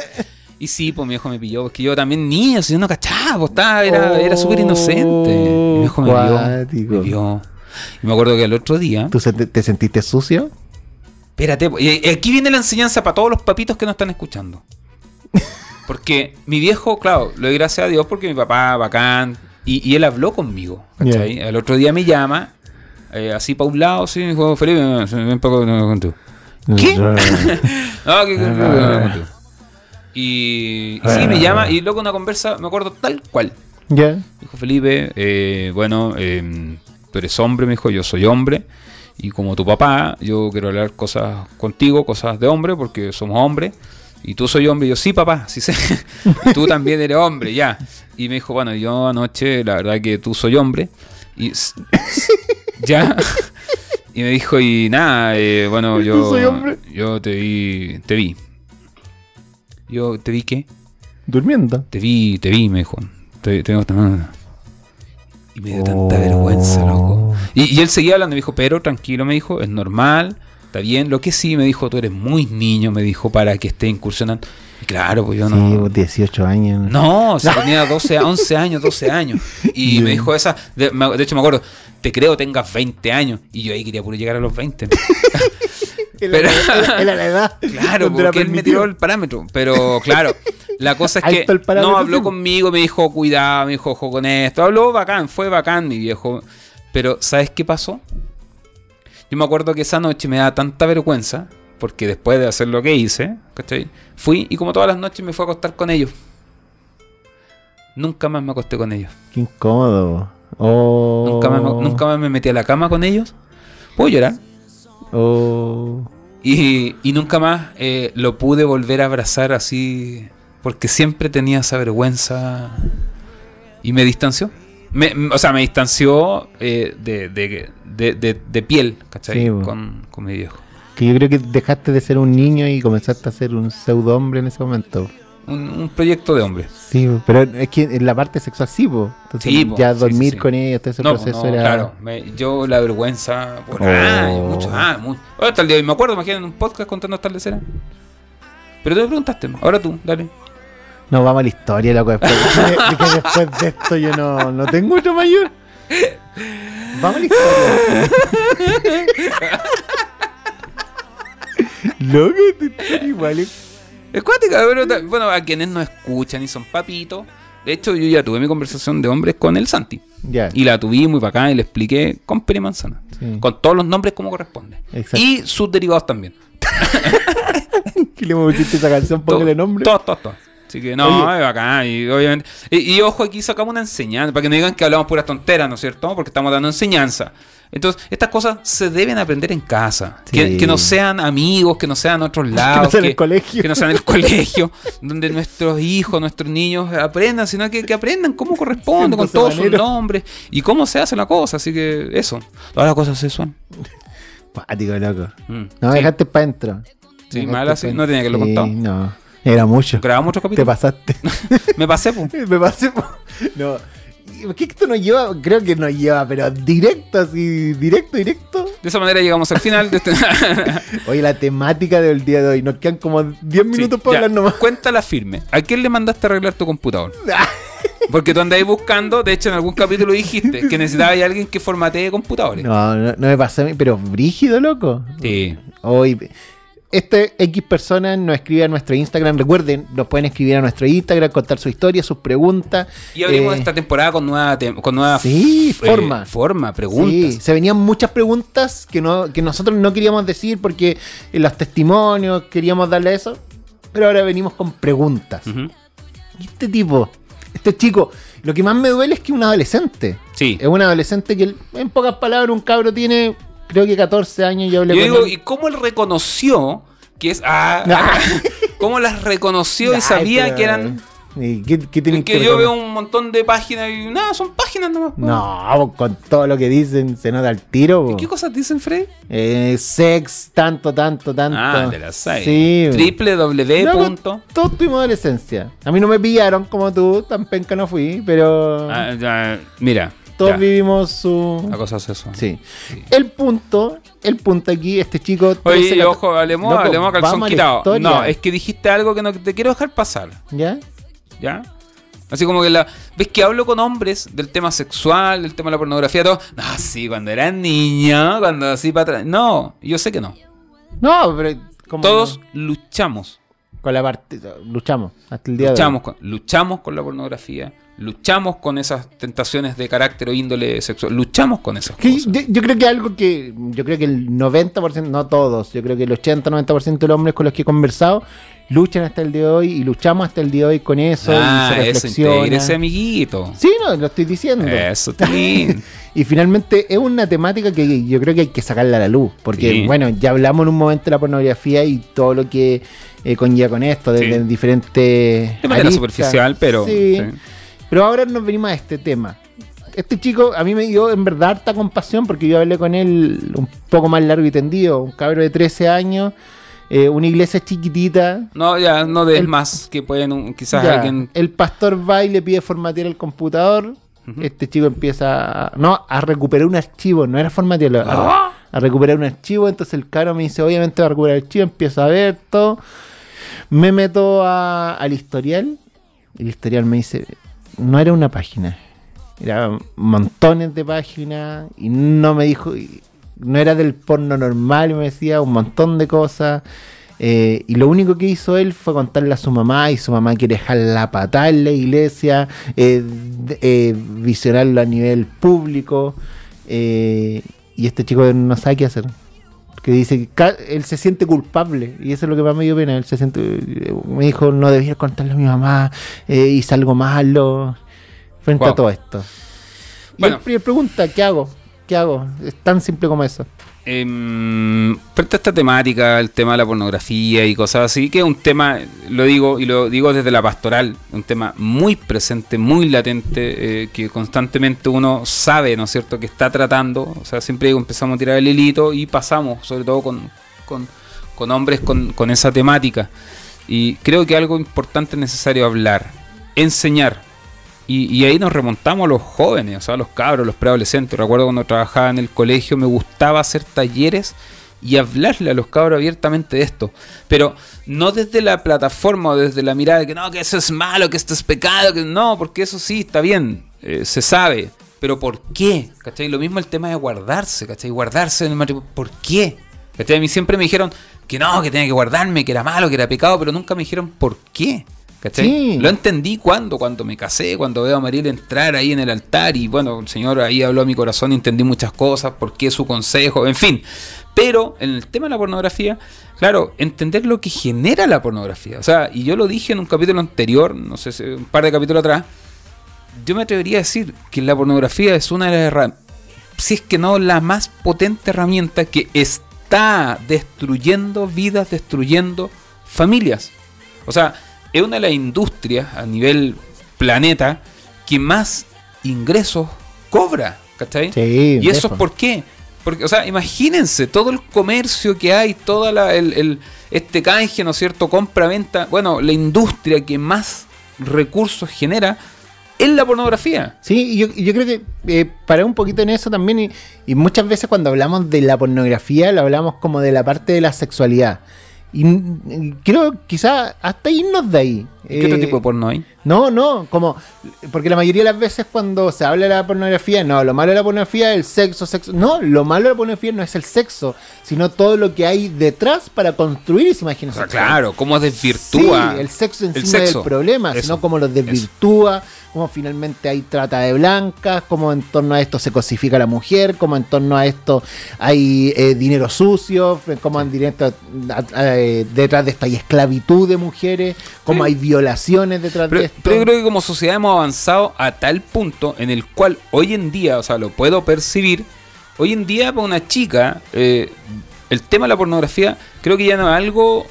Y sí, pues mi hijo me pilló, porque yo también niño, si yo no cachaba, pues, estaba, era, era súper inocente. Mi hijo me vio, me vio. Y me acuerdo que el otro día. ¿Tú se- te, te sentiste sucio? Espérate, aquí viene la enseñanza para todos los papitos que nos están escuchando. Porque mi viejo, claro, le doy gracias a Dios porque mi papá, bacán, y, y él habló conmigo. ¿cachai? El otro día me llama, eh, así para un lado, sí, me dijo, Felipe, ven ven para. ¿Qué? No, que- contigo. Y, y sí, me llama y luego una conversa, me acuerdo tal cual. ¿Ya? Dijo Felipe, eh, bueno, eh, tú eres hombre, me dijo, yo soy hombre. Y como tu papá, yo quiero hablar cosas contigo, cosas de hombre, porque somos hombres. Y tú soy hombre, y yo sí, papá, sí sé. Y tú también eres hombre, ya. Y me dijo, bueno, yo anoche, la verdad que tú soy hombre. Y ya. Y me dijo, y nada, eh, bueno, ¿Y tú yo, soy hombre? yo te vi, te vi. Yo, ¿te vi qué? Durmiendo. Te vi, te vi, me dijo. Te, te- Y me dio tanta Oh. vergüenza, loco. Y, y él seguía hablando, me dijo, pero tranquilo, me dijo, es normal, está bien. Lo que sí, me dijo, tú eres muy niño, me dijo, para que esté incursionando. Y claro, pues yo Sí, no. vos 18 años. No, o sea, tenía 12, 11 años, 12 años. Y me dijo esa, de, hecho me acuerdo, te creo tengas 20 años. Y yo ahí quería puro llegar a los 20. Era, Pero- era- la edad. Claro, porque él me tiró el parámetro. Pero claro, la cosa es que no habló conmigo, me dijo, cuidado, me dijo, ojo con esto. Habló bacán, fue bacán, mi viejo. Pero, ¿sabes qué pasó? Yo me acuerdo que esa noche me da tanta vergüenza, porque después de hacer lo que hice, ¿cachai? Fui y como todas las noches me fui a acostar con ellos. Nunca más me acosté con ellos. Qué incómodo. Oh. Nunca, más, me- nunca más me metí a la cama con ellos. Puedo llorar. Oh. Y, y nunca más eh, lo pude volver a abrazar así, porque siempre tenía esa vergüenza y me distanció. Me- o sea, me distanció eh, de, de, de- de- piel, ¿cachai? Sí, bo. con, con mi viejo. Que yo creo que dejaste de ser un niño y comenzaste a ser un pseudo hombre en ese momento. Un, un proyecto de hombre. Sí, pero es que en la parte sexual sí, po. Entonces, Sí, po, ya dormir sí, con ellos, todo ese No, proceso no, era. claro. me- yo la vergüenza por Oh. años, muchos años, muy- oh, hasta el día de hoy me acuerdo, imagínate en un podcast contando hasta el de Pero tú me preguntaste, ahora tú, dale. No, vamos a la historia, loco. Después, de, que después de esto yo no, no tengo otro mayor. Vamos a la historia. loco, te están iguales. Es cuática, pero bueno, a quienes no escuchan y son papitos. De hecho, yo ya tuve mi conversación de hombres con el Santi. Ya. Y la tuvimos y para acá y le expliqué con pera y manzana. Sí. Con todos los nombres como corresponde. Exacto. Y sus derivados también. que le pusiste esa canción, póngale nombre. Todos, todos, todos. Así que no, Oye. es bacán. Y, obviamente, y, y ojo, aquí sacamos una enseñanza. Para que no digan que hablamos puras tonteras, ¿no es cierto? Porque estamos dando enseñanza. Entonces, estas cosas se deben aprender en casa. Sí. Que, que no sean amigos, que no sean otros lados. sea en el colegio. Que no sean en el colegio, donde nuestros hijos, nuestros niños aprendan, sino que, que aprendan cómo corresponde, con todos sus nombres y cómo se hace la cosa. Así que eso. Todas las cosas sexuales. Pático, loco. Mm. No, Sí. dejaste para adentro. Sí, mal así, no tenía que Sí, contado. No, era mucho. Grabamos otro Te capítulo. pasaste. Me pasé, pues. Me pasé. po- No. ¿Qué esto nos lleva? Creo que nos lleva, pero directo, así, directo, directo. De esa manera llegamos al final de este. Oye, la temática del día de hoy. Nos quedan como 10 minutos Sí, para ya. hablar nomás. Cuéntala firme. ¿A quién le mandaste a arreglar tu computador? Porque tú andáis buscando, de hecho en algún capítulo dijiste que necesitabas a alguien que formatee computadores. No, no, no me mí, pero brígido, loco. Sí. Hoy, este X personas nos escribe a nuestro Instagram. Recuerden, nos pueden escribir a nuestro Instagram, contar su historia, sus preguntas. Y abrimos Eh, esta temporada con nueva, tem- con nueva Sí, forma. eh, forma, preguntas. Sí, se venían muchas preguntas que, no, que nosotros no queríamos decir porque en los testimonios queríamos darle eso. Pero ahora venimos con preguntas. Y este tipo, este chico, lo que más me duele es que un adolescente. Sí. Es un adolescente que, en pocas palabras, un cabro tiene, creo que 14 años. Yo hablé Yo con digo, él. ¿y cómo él reconoció que es. Ah, Ah. ¿Cómo las reconoció y sabía pero- que eran. ¿Y ¿Qué, qué Que que yo veo un montón de páginas y nada, son páginas nomás. po. No, con todo lo que dicen se nota el tiro. po. ¿Qué cosas dicen, Fred? Eh, sex, tanto, tanto, tanto. Ah, de la SAI. Sí. www. No, punto. Todos tuvimos adolescencia. A mí no me pillaron como tú, tan penca no fui, pero Ah, mira. Todos ya, vivimos su... La cosa es eso. Sí. El punto, el punto aquí, este chico... Oye, 13, ojo, hablemos, Loco, hablemos calzón la quitado. No, es que dijiste algo que no te quiero dejar pasar. ¿Ya? ¿Ya? Así como que la. ¿Ves que hablo con hombres del tema sexual, del tema de la pornografía, todo? No, sí, cuando era niño, cuando así para atrás. No, yo sé que no. No, pero... como Todos no? luchamos. Con la parte... Luchamos hasta el día Luchamos de con, luchamos con la pornografía. Luchamos con esas tentaciones de carácter o índole sexual. Luchamos con esas Que cosas. yo, yo creo que algo que yo creo que el 90%, no todos, yo creo que el 80-90% de los hombres con los que he conversado luchan hasta el día de hoy y luchamos hasta el día de hoy con eso ah, y se reflexiona. intégrese, amiguito. Sí, no, lo estoy diciendo. Eso, Tilín. Y finalmente es una temática que yo creo que hay que sacarla a la luz, porque Sí. bueno, ya hablamos en un momento de la pornografía y todo lo que eh, conlleva con esto, desde Sí. diferentes... De manera aristas. superficial, pero. Sí. sí. Pero ahora nos venimos a este tema. Este chico a mí me dio en verdad harta compasión porque yo hablé con él un poco más largo y tendido, un cabro de 13 años, eh, una iglesia chiquitita. No, ya, no des El- más que pueden un- quizás Ya, alguien. El pastor va y le pide formatear el computador. Este chico empieza a, no, a recuperar un archivo, no era formatearlo, a, a recuperar un archivo. Entonces el caro me dice, obviamente va a recuperar el archivo, empiezo a ver todo. Me meto a- al historial. El historial me dice, no era una página, eran montones de páginas y no me dijo, no era del porno normal, me decía un montón de cosas. eh, y lo único que hizo él fue contarle a su mamá y su mamá quiere dejar la patada en la iglesia, eh, eh, visionarlo a nivel público. eh, y este chico no sabe qué hacer. Que dice que él se siente culpable y eso es lo que más me dio pena. Él se siente, me dijo, no debía contarle a mi mamá, eh, hice algo malo frente a todo esto. Y Bueno. él pri- pregunta, ¿qué hago? ¿Qué hago? Es tan simple como eso. Em, frente a esta temática, el tema de la pornografía y cosas así, que es un tema, lo digo y lo digo desde la pastoral, un tema muy presente, muy latente, eh, que constantemente uno sabe, ¿no es cierto?, que está tratando. O sea, siempre empezamos a tirar el hilito y pasamos, sobre todo con, con, con hombres con, con esa temática. Y creo que algo importante es necesario hablar, enseñar. Y, y ahí nos remontamos a los jóvenes, o sea, a los cabros, los preadolescentes. Recuerdo cuando trabajaba en el colegio, me gustaba hacer talleres y hablarle a los cabros abiertamente de esto. Pero no desde la plataforma o desde la mirada de que no, que eso es malo, que esto es pecado, que no, porque eso sí está bien, eh, se sabe. Pero ¿por qué? ¿Cachai? Lo mismo el tema de guardarse, ¿cachai? Guardarse en el matrimonio. ¿Por qué? ¿Cachai? A mí siempre me dijeron que no, que tenía que guardarme, que era malo, que era pecado, pero nunca me dijeron por qué. ¿Cachai? Sí. Lo entendí cuando, cuando me casé, cuando veo a Mariel entrar ahí en el altar y bueno, el Señor ahí habló a mi corazón y entendí muchas cosas, por qué su consejo, en fin. Pero en el tema de la pornografía, claro, entender lo que genera la pornografía. O sea, y yo lo dije en un capítulo anterior, no sé, si- un par de capítulos atrás, yo me atrevería a decir que la pornografía es una de las herramientas, si es que no la más potente herramienta que está destruyendo vidas, destruyendo familias. O sea, es una de las industrias a nivel planeta que más ingresos cobra, ¿cachai? Sí, ¿Y eso es por qué? Porque, o sea, imagínense todo el comercio que hay, toda la, el, el- este canje, ¿no es cierto? Compra-venta. Bueno, la industria que más recursos genera en la pornografía. Sí, y yo, yo creo que eh, para un poquito en eso también, y, y muchas veces cuando hablamos de la pornografía, lo hablamos como de la parte de la sexualidad. Y, y creo quizá hasta irnos de ahí. ¿Qué otro Eh, tipo de porno hay? No, no, como. Porque la mayoría de las veces cuando se habla de la pornografía, no, lo malo de la pornografía es el sexo, sexo. No, lo malo de la pornografía no es el sexo, sino todo lo que hay detrás para construir esa imagen O sea, claro, cómo desvirtúa. Sí, el sexo el encima sexo. del problema, Eso, sino como lo desvirtúa, como finalmente hay trata de blancas, como en torno a esto se cosifica a la mujer, como en torno a esto hay eh, dinero sucio, como en directo eh, detrás de esto hay esclavitud de mujeres, como Sí. hay violaciones detrás Pero, de esto. pero yo creo que como sociedad hemos avanzado a tal punto en el cual hoy en día, o sea, lo puedo percibir, hoy en día para una chica, eh, el tema de la pornografía creo que ya no es algo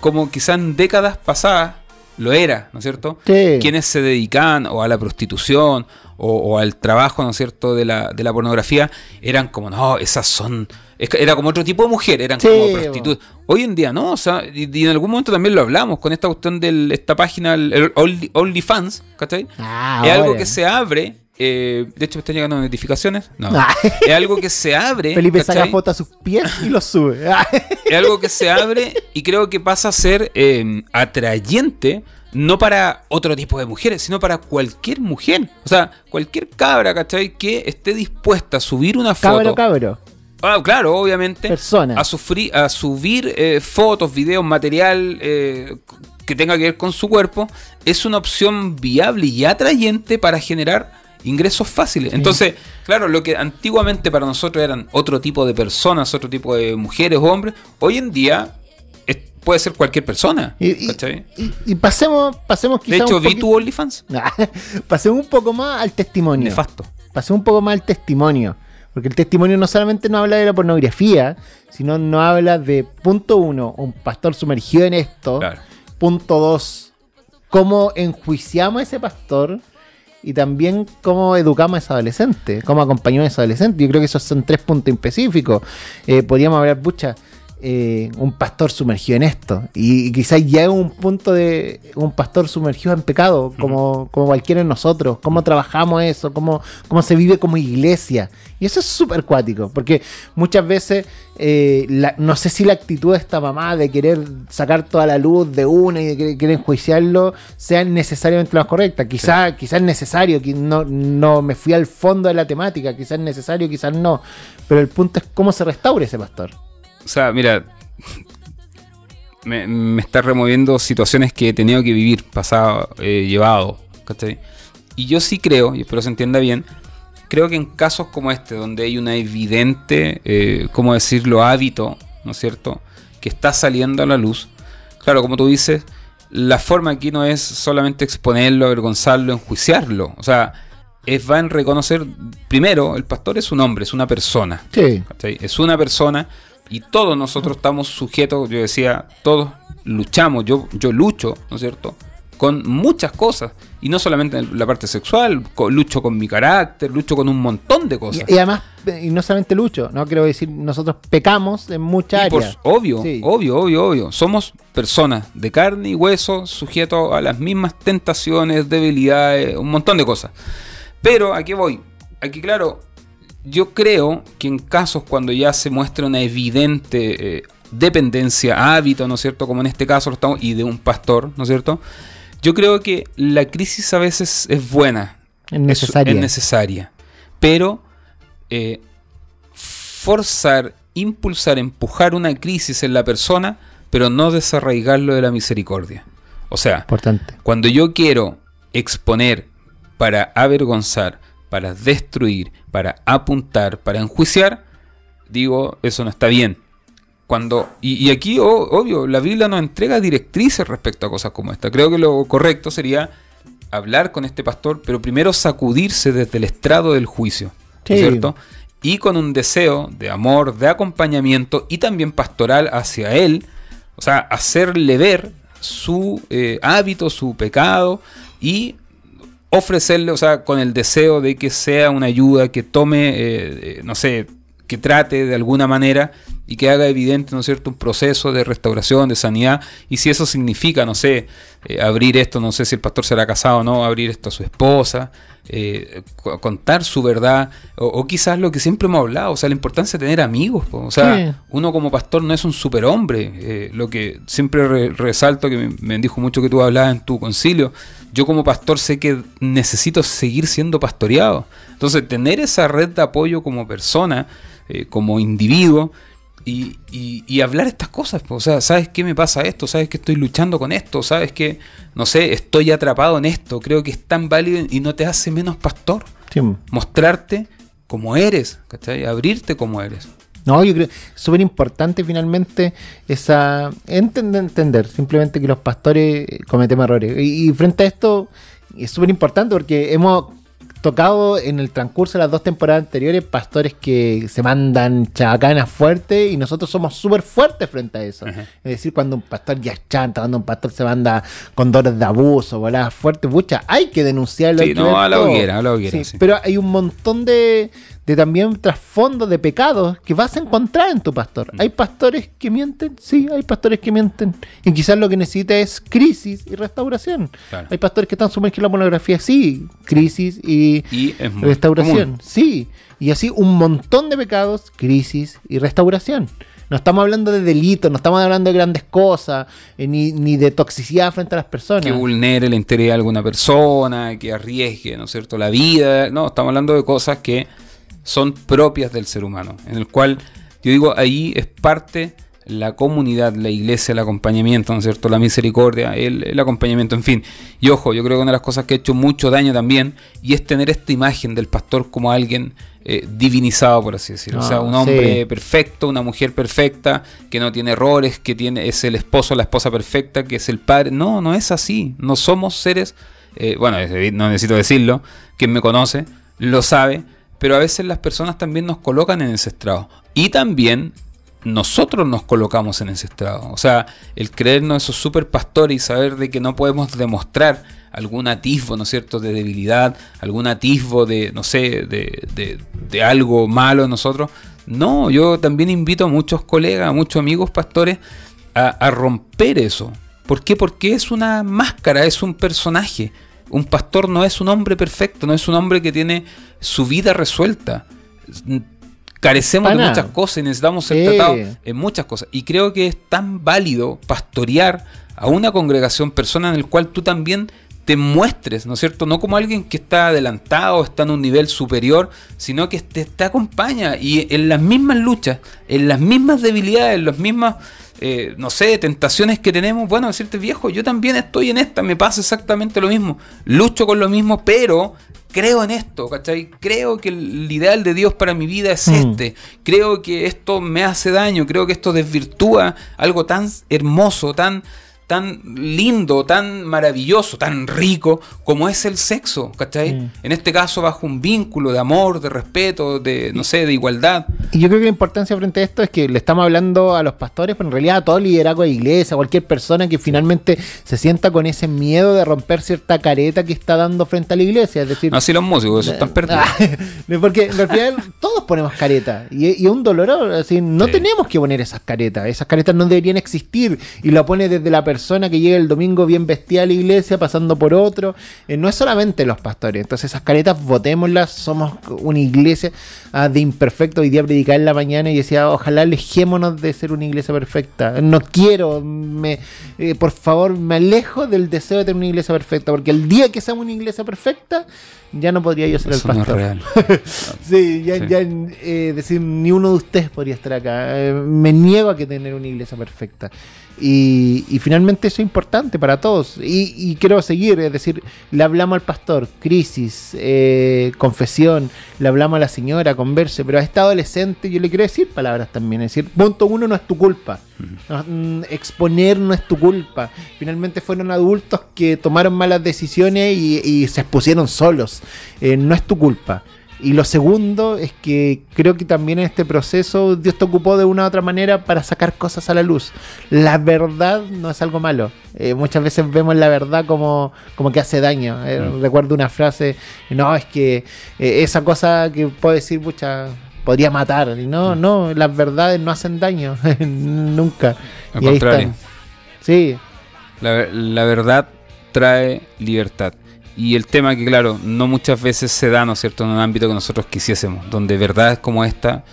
como quizás en décadas pasadas lo era, ¿no es cierto? Sí. Quienes se dedicaban o a la prostitución o, o al trabajo, ¿no es cierto?, de la, de la pornografía, eran como, no, esas son... Era como otro tipo de mujer, eran Sí, como prostitutas. Hoy en día no, o sea, y, y en algún momento también lo hablamos con esta cuestión de esta página, el, el Only- OnlyFans, ¿cachai? Ah, es algo que se abre, eh, de hecho me están llegando notificaciones, no, Ah. es algo que se abre, Felipe saca fotos a sus pies y los sube. es algo que se abre y creo que pasa a ser eh, atrayente no para otro tipo de mujeres, sino para cualquier mujer. O sea, cualquier cabra, ¿cachai? Que esté dispuesta a subir una foto. cabro, cabro. Ah, claro, obviamente. Persona. A, sufrir, a subir eh, fotos, videos, material eh, que tenga que ver con su cuerpo, es una opción viable y atrayente para generar ingresos fáciles. Entonces, claro, lo que antiguamente para nosotros eran otro tipo de personas, otro tipo de mujeres o hombres, hoy en día es- puede ser cualquier persona. Y, y- y- y pasemos, pasemos quizá de hecho, un vi tu OnlyFans. pasemos un poco más al testimonio. Nefasto. Pasemos un poco más al testimonio. Porque el testimonio no solamente nos habla de la pornografía, sino nos habla de, punto uno, un pastor sumergido en esto. Claro. Punto dos, cómo enjuiciamos a ese pastor y también cómo educamos a ese adolescente, cómo acompañamos a ese adolescente. Yo creo que esos son tres puntos específicos. Eh, podríamos hablar, pucha, eh, un pastor sumergido en esto. Y, y quizás ya es un punto de un pastor sumergido en pecado, como, como cualquiera de nosotros. Cómo trabajamos eso, cómo, cómo se vive como iglesia. Y eso es súper cuático, porque muchas veces, eh, la- no sé si la actitud de esta mamá de querer sacar toda la luz de una y de querer, querer enjuiciarlo sea necesariamente la correcta. Quizás quizás es necesario, que no, no me fui al fondo de la temática, quizás es necesario, quizás no. Pero el punto es cómo se restaure ese pastor. O sea, mira, me, me está removiendo situaciones que he tenido que vivir, pasado, eh, llevado, ¿cachai? Y yo sí creo, y espero se entienda bien, creo que en casos como este, donde hay una evidente, eh, ¿cómo decirlo?, hábito, ¿no es cierto?, que está saliendo a la luz, claro, como tú dices, la forma aquí no es solamente exponerlo, avergonzarlo, enjuiciarlo, o sea, es va en reconocer, primero, el pastor es un hombre, es una persona, Sí. ¿cachai? Es una persona y todos nosotros estamos sujetos, yo decía, todos luchamos, yo, yo lucho, ¿no es cierto? Con muchas cosas. Y no solamente en la parte sexual, lucho con mi carácter, lucho con un montón de cosas. Y, y además, eh, y no solamente Lucho, no quiero decir, nosotros pecamos en muchas áreas. obvio, Sí. obvio, obvio, obvio. Somos personas de carne y hueso, sujetos a las mismas tentaciones, debilidades, un montón de cosas. Pero aquí voy. Aquí, claro, yo creo que en casos cuando ya se muestra una evidente eh, dependencia, hábito, ¿no es cierto? Como en este caso lo estamos, y de un pastor, ¿no es cierto? Yo creo que la crisis a veces es buena. Es necesaria. Es necesaria. Pero eh, forzar, impulsar, empujar una crisis en la persona, pero no desarraigarlo de la misericordia. O sea, Importante. cuando yo quiero exponer para avergonzar, para destruir, para apuntar, para enjuiciar, digo, eso no está bien. Cuando, y, y aquí, o- obvio, la Biblia nos entrega directrices respecto a cosas como esta. Creo que lo correcto sería hablar con este pastor, pero primero sacudirse desde el estrado del juicio. ¿no es Sí. ¿Cierto? Y con un deseo de amor, de acompañamiento y también pastoral hacia él, o sea, hacerle ver su eh, hábito, su pecado y ofrecerle, o sea, con el deseo de que sea una ayuda, que tome, eh, eh, no sé, que trate de alguna manera y que haga evidente, ¿no es cierto?, un proceso de restauración, de sanidad, y si eso significa, no sé, eh, abrir esto, no sé si el pastor será casado o no, abrir esto a su esposa, eh, co- contar su verdad, o, o quizás lo que siempre hemos hablado, o sea, la importancia de tener amigos, po. o sea, uno como pastor no es un superhombre, eh, lo que siempre re- resalto, que me, me dijo mucho que tú hablabas en tu concilio, yo como pastor sé que necesito seguir siendo pastoreado, entonces tener esa red de apoyo como persona, eh, como individuo, y, y- y hablar estas cosas. O sea, ¿sabes qué me pasa esto? ¿Sabes que estoy luchando con esto? ¿Sabes que, no sé, estoy atrapado en esto? Creo que es tan válido y no te hace menos pastor. Sí. Mostrarte como eres, ¿cachai? Abrirte como eres. No, yo creo es súper importante finalmente esa entender, entender simplemente que los pastores cometemos errores. Y, y frente a esto es súper importante porque hemos tocado en el transcurso de las dos temporadas anteriores pastores que se mandan chabacanas fuertes y nosotros somos súper fuertes frente a eso. Ajá. Es decir, cuando un pastor ya es chanta, cuando un pastor se manda con dolores de abuso, voladas fuertes, pucha, hay que denunciarlo. Sí, no, a la hoguera, a la hoguera, Sí, sí. Pero hay un montón de, de también trasfondos de pecados que vas a encontrar en tu pastor. Mm. Hay pastores que mienten, sí, hay pastores que mienten. Y quizás lo que necesita es crisis y restauración. Claro. Hay pastores que están sumergidos en la pornografía, sí, crisis y, restauración, común. sí. Y así un montón de pecados, crisis y restauración. No estamos hablando de delitos, no estamos hablando de grandes cosas, eh, ni, ni de toxicidad frente a las personas. que vulnere la integridad de alguna persona, que arriesgue, ¿no es cierto?, la vida. No, estamos hablando de cosas que son propias del ser humano, en el cual, yo digo, ahí es parte la comunidad, la iglesia, el acompañamiento, ¿no es cierto?, la misericordia, el, el acompañamiento, en fin. Y ojo, yo creo que una de las cosas que ha hecho mucho daño también, y es tener esta imagen del pastor como alguien eh, divinizado, por así decirlo. o sea, Ah, un hombre sí. perfecto, una mujer perfecta, que no tiene errores, que tiene es el esposo, la esposa perfecta, que es el padre. No, no es así. No somos seres, eh, bueno, no necesito decirlo, quien me conoce lo sabe, pero a veces las personas también nos colocan en ese estrado. Y también nosotros nos colocamos en ese estrado. O sea, el creernos esos super pastores y saber de que no podemos demostrar algún atisbo, ¿no es cierto?, de debilidad, algún atisbo de, no sé, de, de- algo malo en nosotros. No, yo también invito a muchos colegas, a muchos amigos pastores a, a romper eso. ¿Por qué? Porque es una máscara, es un personaje. Un pastor no es un hombre perfecto, no es un hombre que tiene su vida resuelta. Carecemos de muchas cosas y necesitamos ser tratados en muchas cosas. Y creo que es tan válido pastorear a una congregación, persona en el cual tú también te muestres, ¿no es cierto? No como alguien que está adelantado, está en un nivel superior, sino que te, te acompaña y en las mismas luchas, en las mismas debilidades, en las mismas, eh, no sé, tentaciones que tenemos, bueno, decirte viejo, yo también estoy en esta, me pasa exactamente lo mismo, lucho con lo mismo, pero creo en esto, ¿cachai? Creo que el ideal de Dios para mi vida es Mm. este, creo que esto me hace daño, creo que esto desvirtúa algo tan hermoso, tan tan lindo, tan maravilloso, tan rico como es el sexo, ¿cachai? Mm. En este caso bajo un vínculo de amor, de respeto, de, no sé, de igualdad. Y yo creo que la importancia frente a esto es que le estamos hablando a los pastores, pero en realidad a todo el liderazgo de iglesia, a cualquier persona que finalmente se sienta con ese miedo de romper cierta careta que está dando frente a la iglesia. Es decir, así los músicos, eso están perdidos. Ah, porque en realidad todos ponemos careta y, y es un dolor. Así, no Sí. tenemos que poner esas caretas. Esas caretas no deberían existir. Y lo pone desde la persona que llega el domingo bien vestida a la iglesia, pasando por otro. Eh, no es solamente los pastores. Entonces, esas caretas, votémoslas. Somos una iglesia ah, de imperfecto. Hoy día predicar en la mañana y decía, ojalá alejémonos de ser una iglesia perfecta. No quiero, me, eh, por favor, me alejo del deseo de tener una iglesia perfecta. Porque el día que seamos una iglesia perfecta, ya no podría yo ser Eso el no es pastor. real. Sí, ya, Sí. ya eh, decir, ni uno de ustedes podría estar acá. Eh, me niego a que tener una iglesia perfecta. Y, y finalmente eso es importante para todos. Y, y quiero seguir, es decir, le hablamos al pastor, crisis, eh, confesión, le hablamos a la señora, converse, pero a este adolescente yo le quiero decir palabras también. Es decir, punto uno no es tu culpa. No, mm, exponer no es tu culpa. Finalmente fueron adultos que tomaron malas decisiones y, y se expusieron solos. Eh, no es tu culpa. Y lo segundo es que creo que también en este proceso Dios te ocupó de una u otra manera para sacar cosas a la luz. La verdad no es algo malo. Eh, muchas veces vemos la verdad como, como que hace daño. Eh, Recuerdo una frase, no, es que eh, esa cosa que puedo decir, mucha podría matar. Y no, no, las verdades no hacen daño. Nunca. Al Y ahí contrario. está. Sí, La, la verdad trae libertad. Y el tema que, claro, no muchas veces se da, ¿no es cierto?, en un ámbito que nosotros quisiésemos, donde verdades como esta,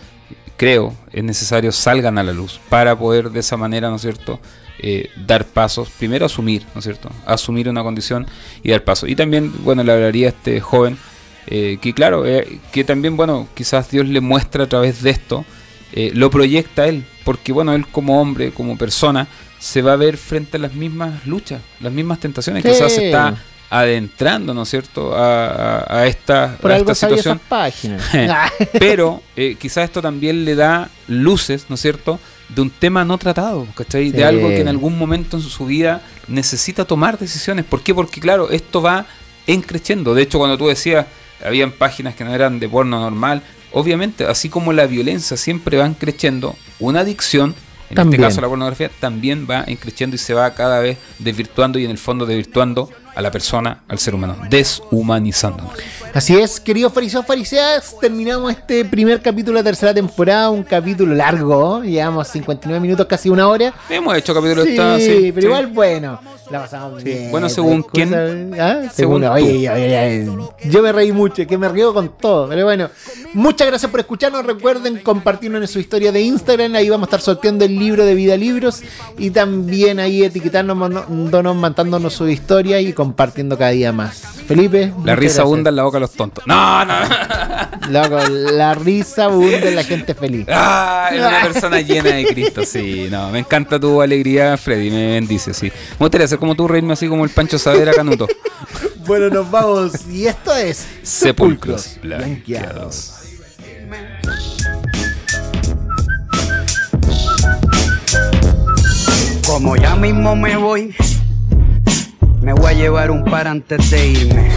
creo, es necesario salgan a la luz para poder de esa manera, ¿no es cierto?, eh, dar pasos, primero asumir, ¿no es cierto?, asumir una condición y dar pasos. Y también, bueno, le hablaría a este joven, eh, que claro, eh, que también, bueno, quizás Dios le muestra a través de esto, eh, lo proyecta a él, porque bueno, él como hombre, como persona, se va a ver frente a las mismas luchas, las mismas tentaciones, Sí. quizás se está adentrando, ¿no es cierto?, a, a- a esta, por a algo esta sabía situación. esas páginas. Ah, Pero eh, quizás esto también le da luces, ¿no es cierto?, de un tema no tratado, ¿cachai? Sí. De algo que en algún momento en su vida necesita tomar decisiones. ¿Por qué? Porque, claro, esto va encreciendo. De hecho, cuando tú decías, habían páginas que no eran de porno normal, obviamente, así como la violencia siempre va creciendo, una adicción, en También. este caso la pornografía, también va creciendo y se va cada vez desvirtuando y en el fondo desvirtuando a la persona, al ser humano, deshumanizando. Así es, queridos fariseos, fariseas, terminamos este primer capítulo de la tercera temporada, un capítulo largo, llevamos 59 minutos, casi una hora. Hemos hecho capítulos Sí, pero sí. igual bueno, la pasamos bien. Bueno, según Hay quién, ¿Ah? según Según, oye, oye, oye, yo me reí mucho, que me río con todo, pero bueno, muchas gracias por escucharnos, recuerden compartirnos en su historia de Instagram, ahí vamos a estar sorteando el libro de Vida Libros y también ahí etiquetarnos, mandándonos, su historia y compartiendo cada día más. Felipe, La risa abunda en la boca de los tontos. No, no. Loco, la risa abunda en la gente feliz. Ah, es una persona llena de Cristo, sí. No, me encanta tu alegría, Freddy, me bendice, sí. Me gustaría ser como tú, reírme así como el Pancho Savera Canuto. Bueno, nos vamos y esto es Sepulcros blanqueados. Como ya mismo me voy, me voy a llevar un par antes de irme.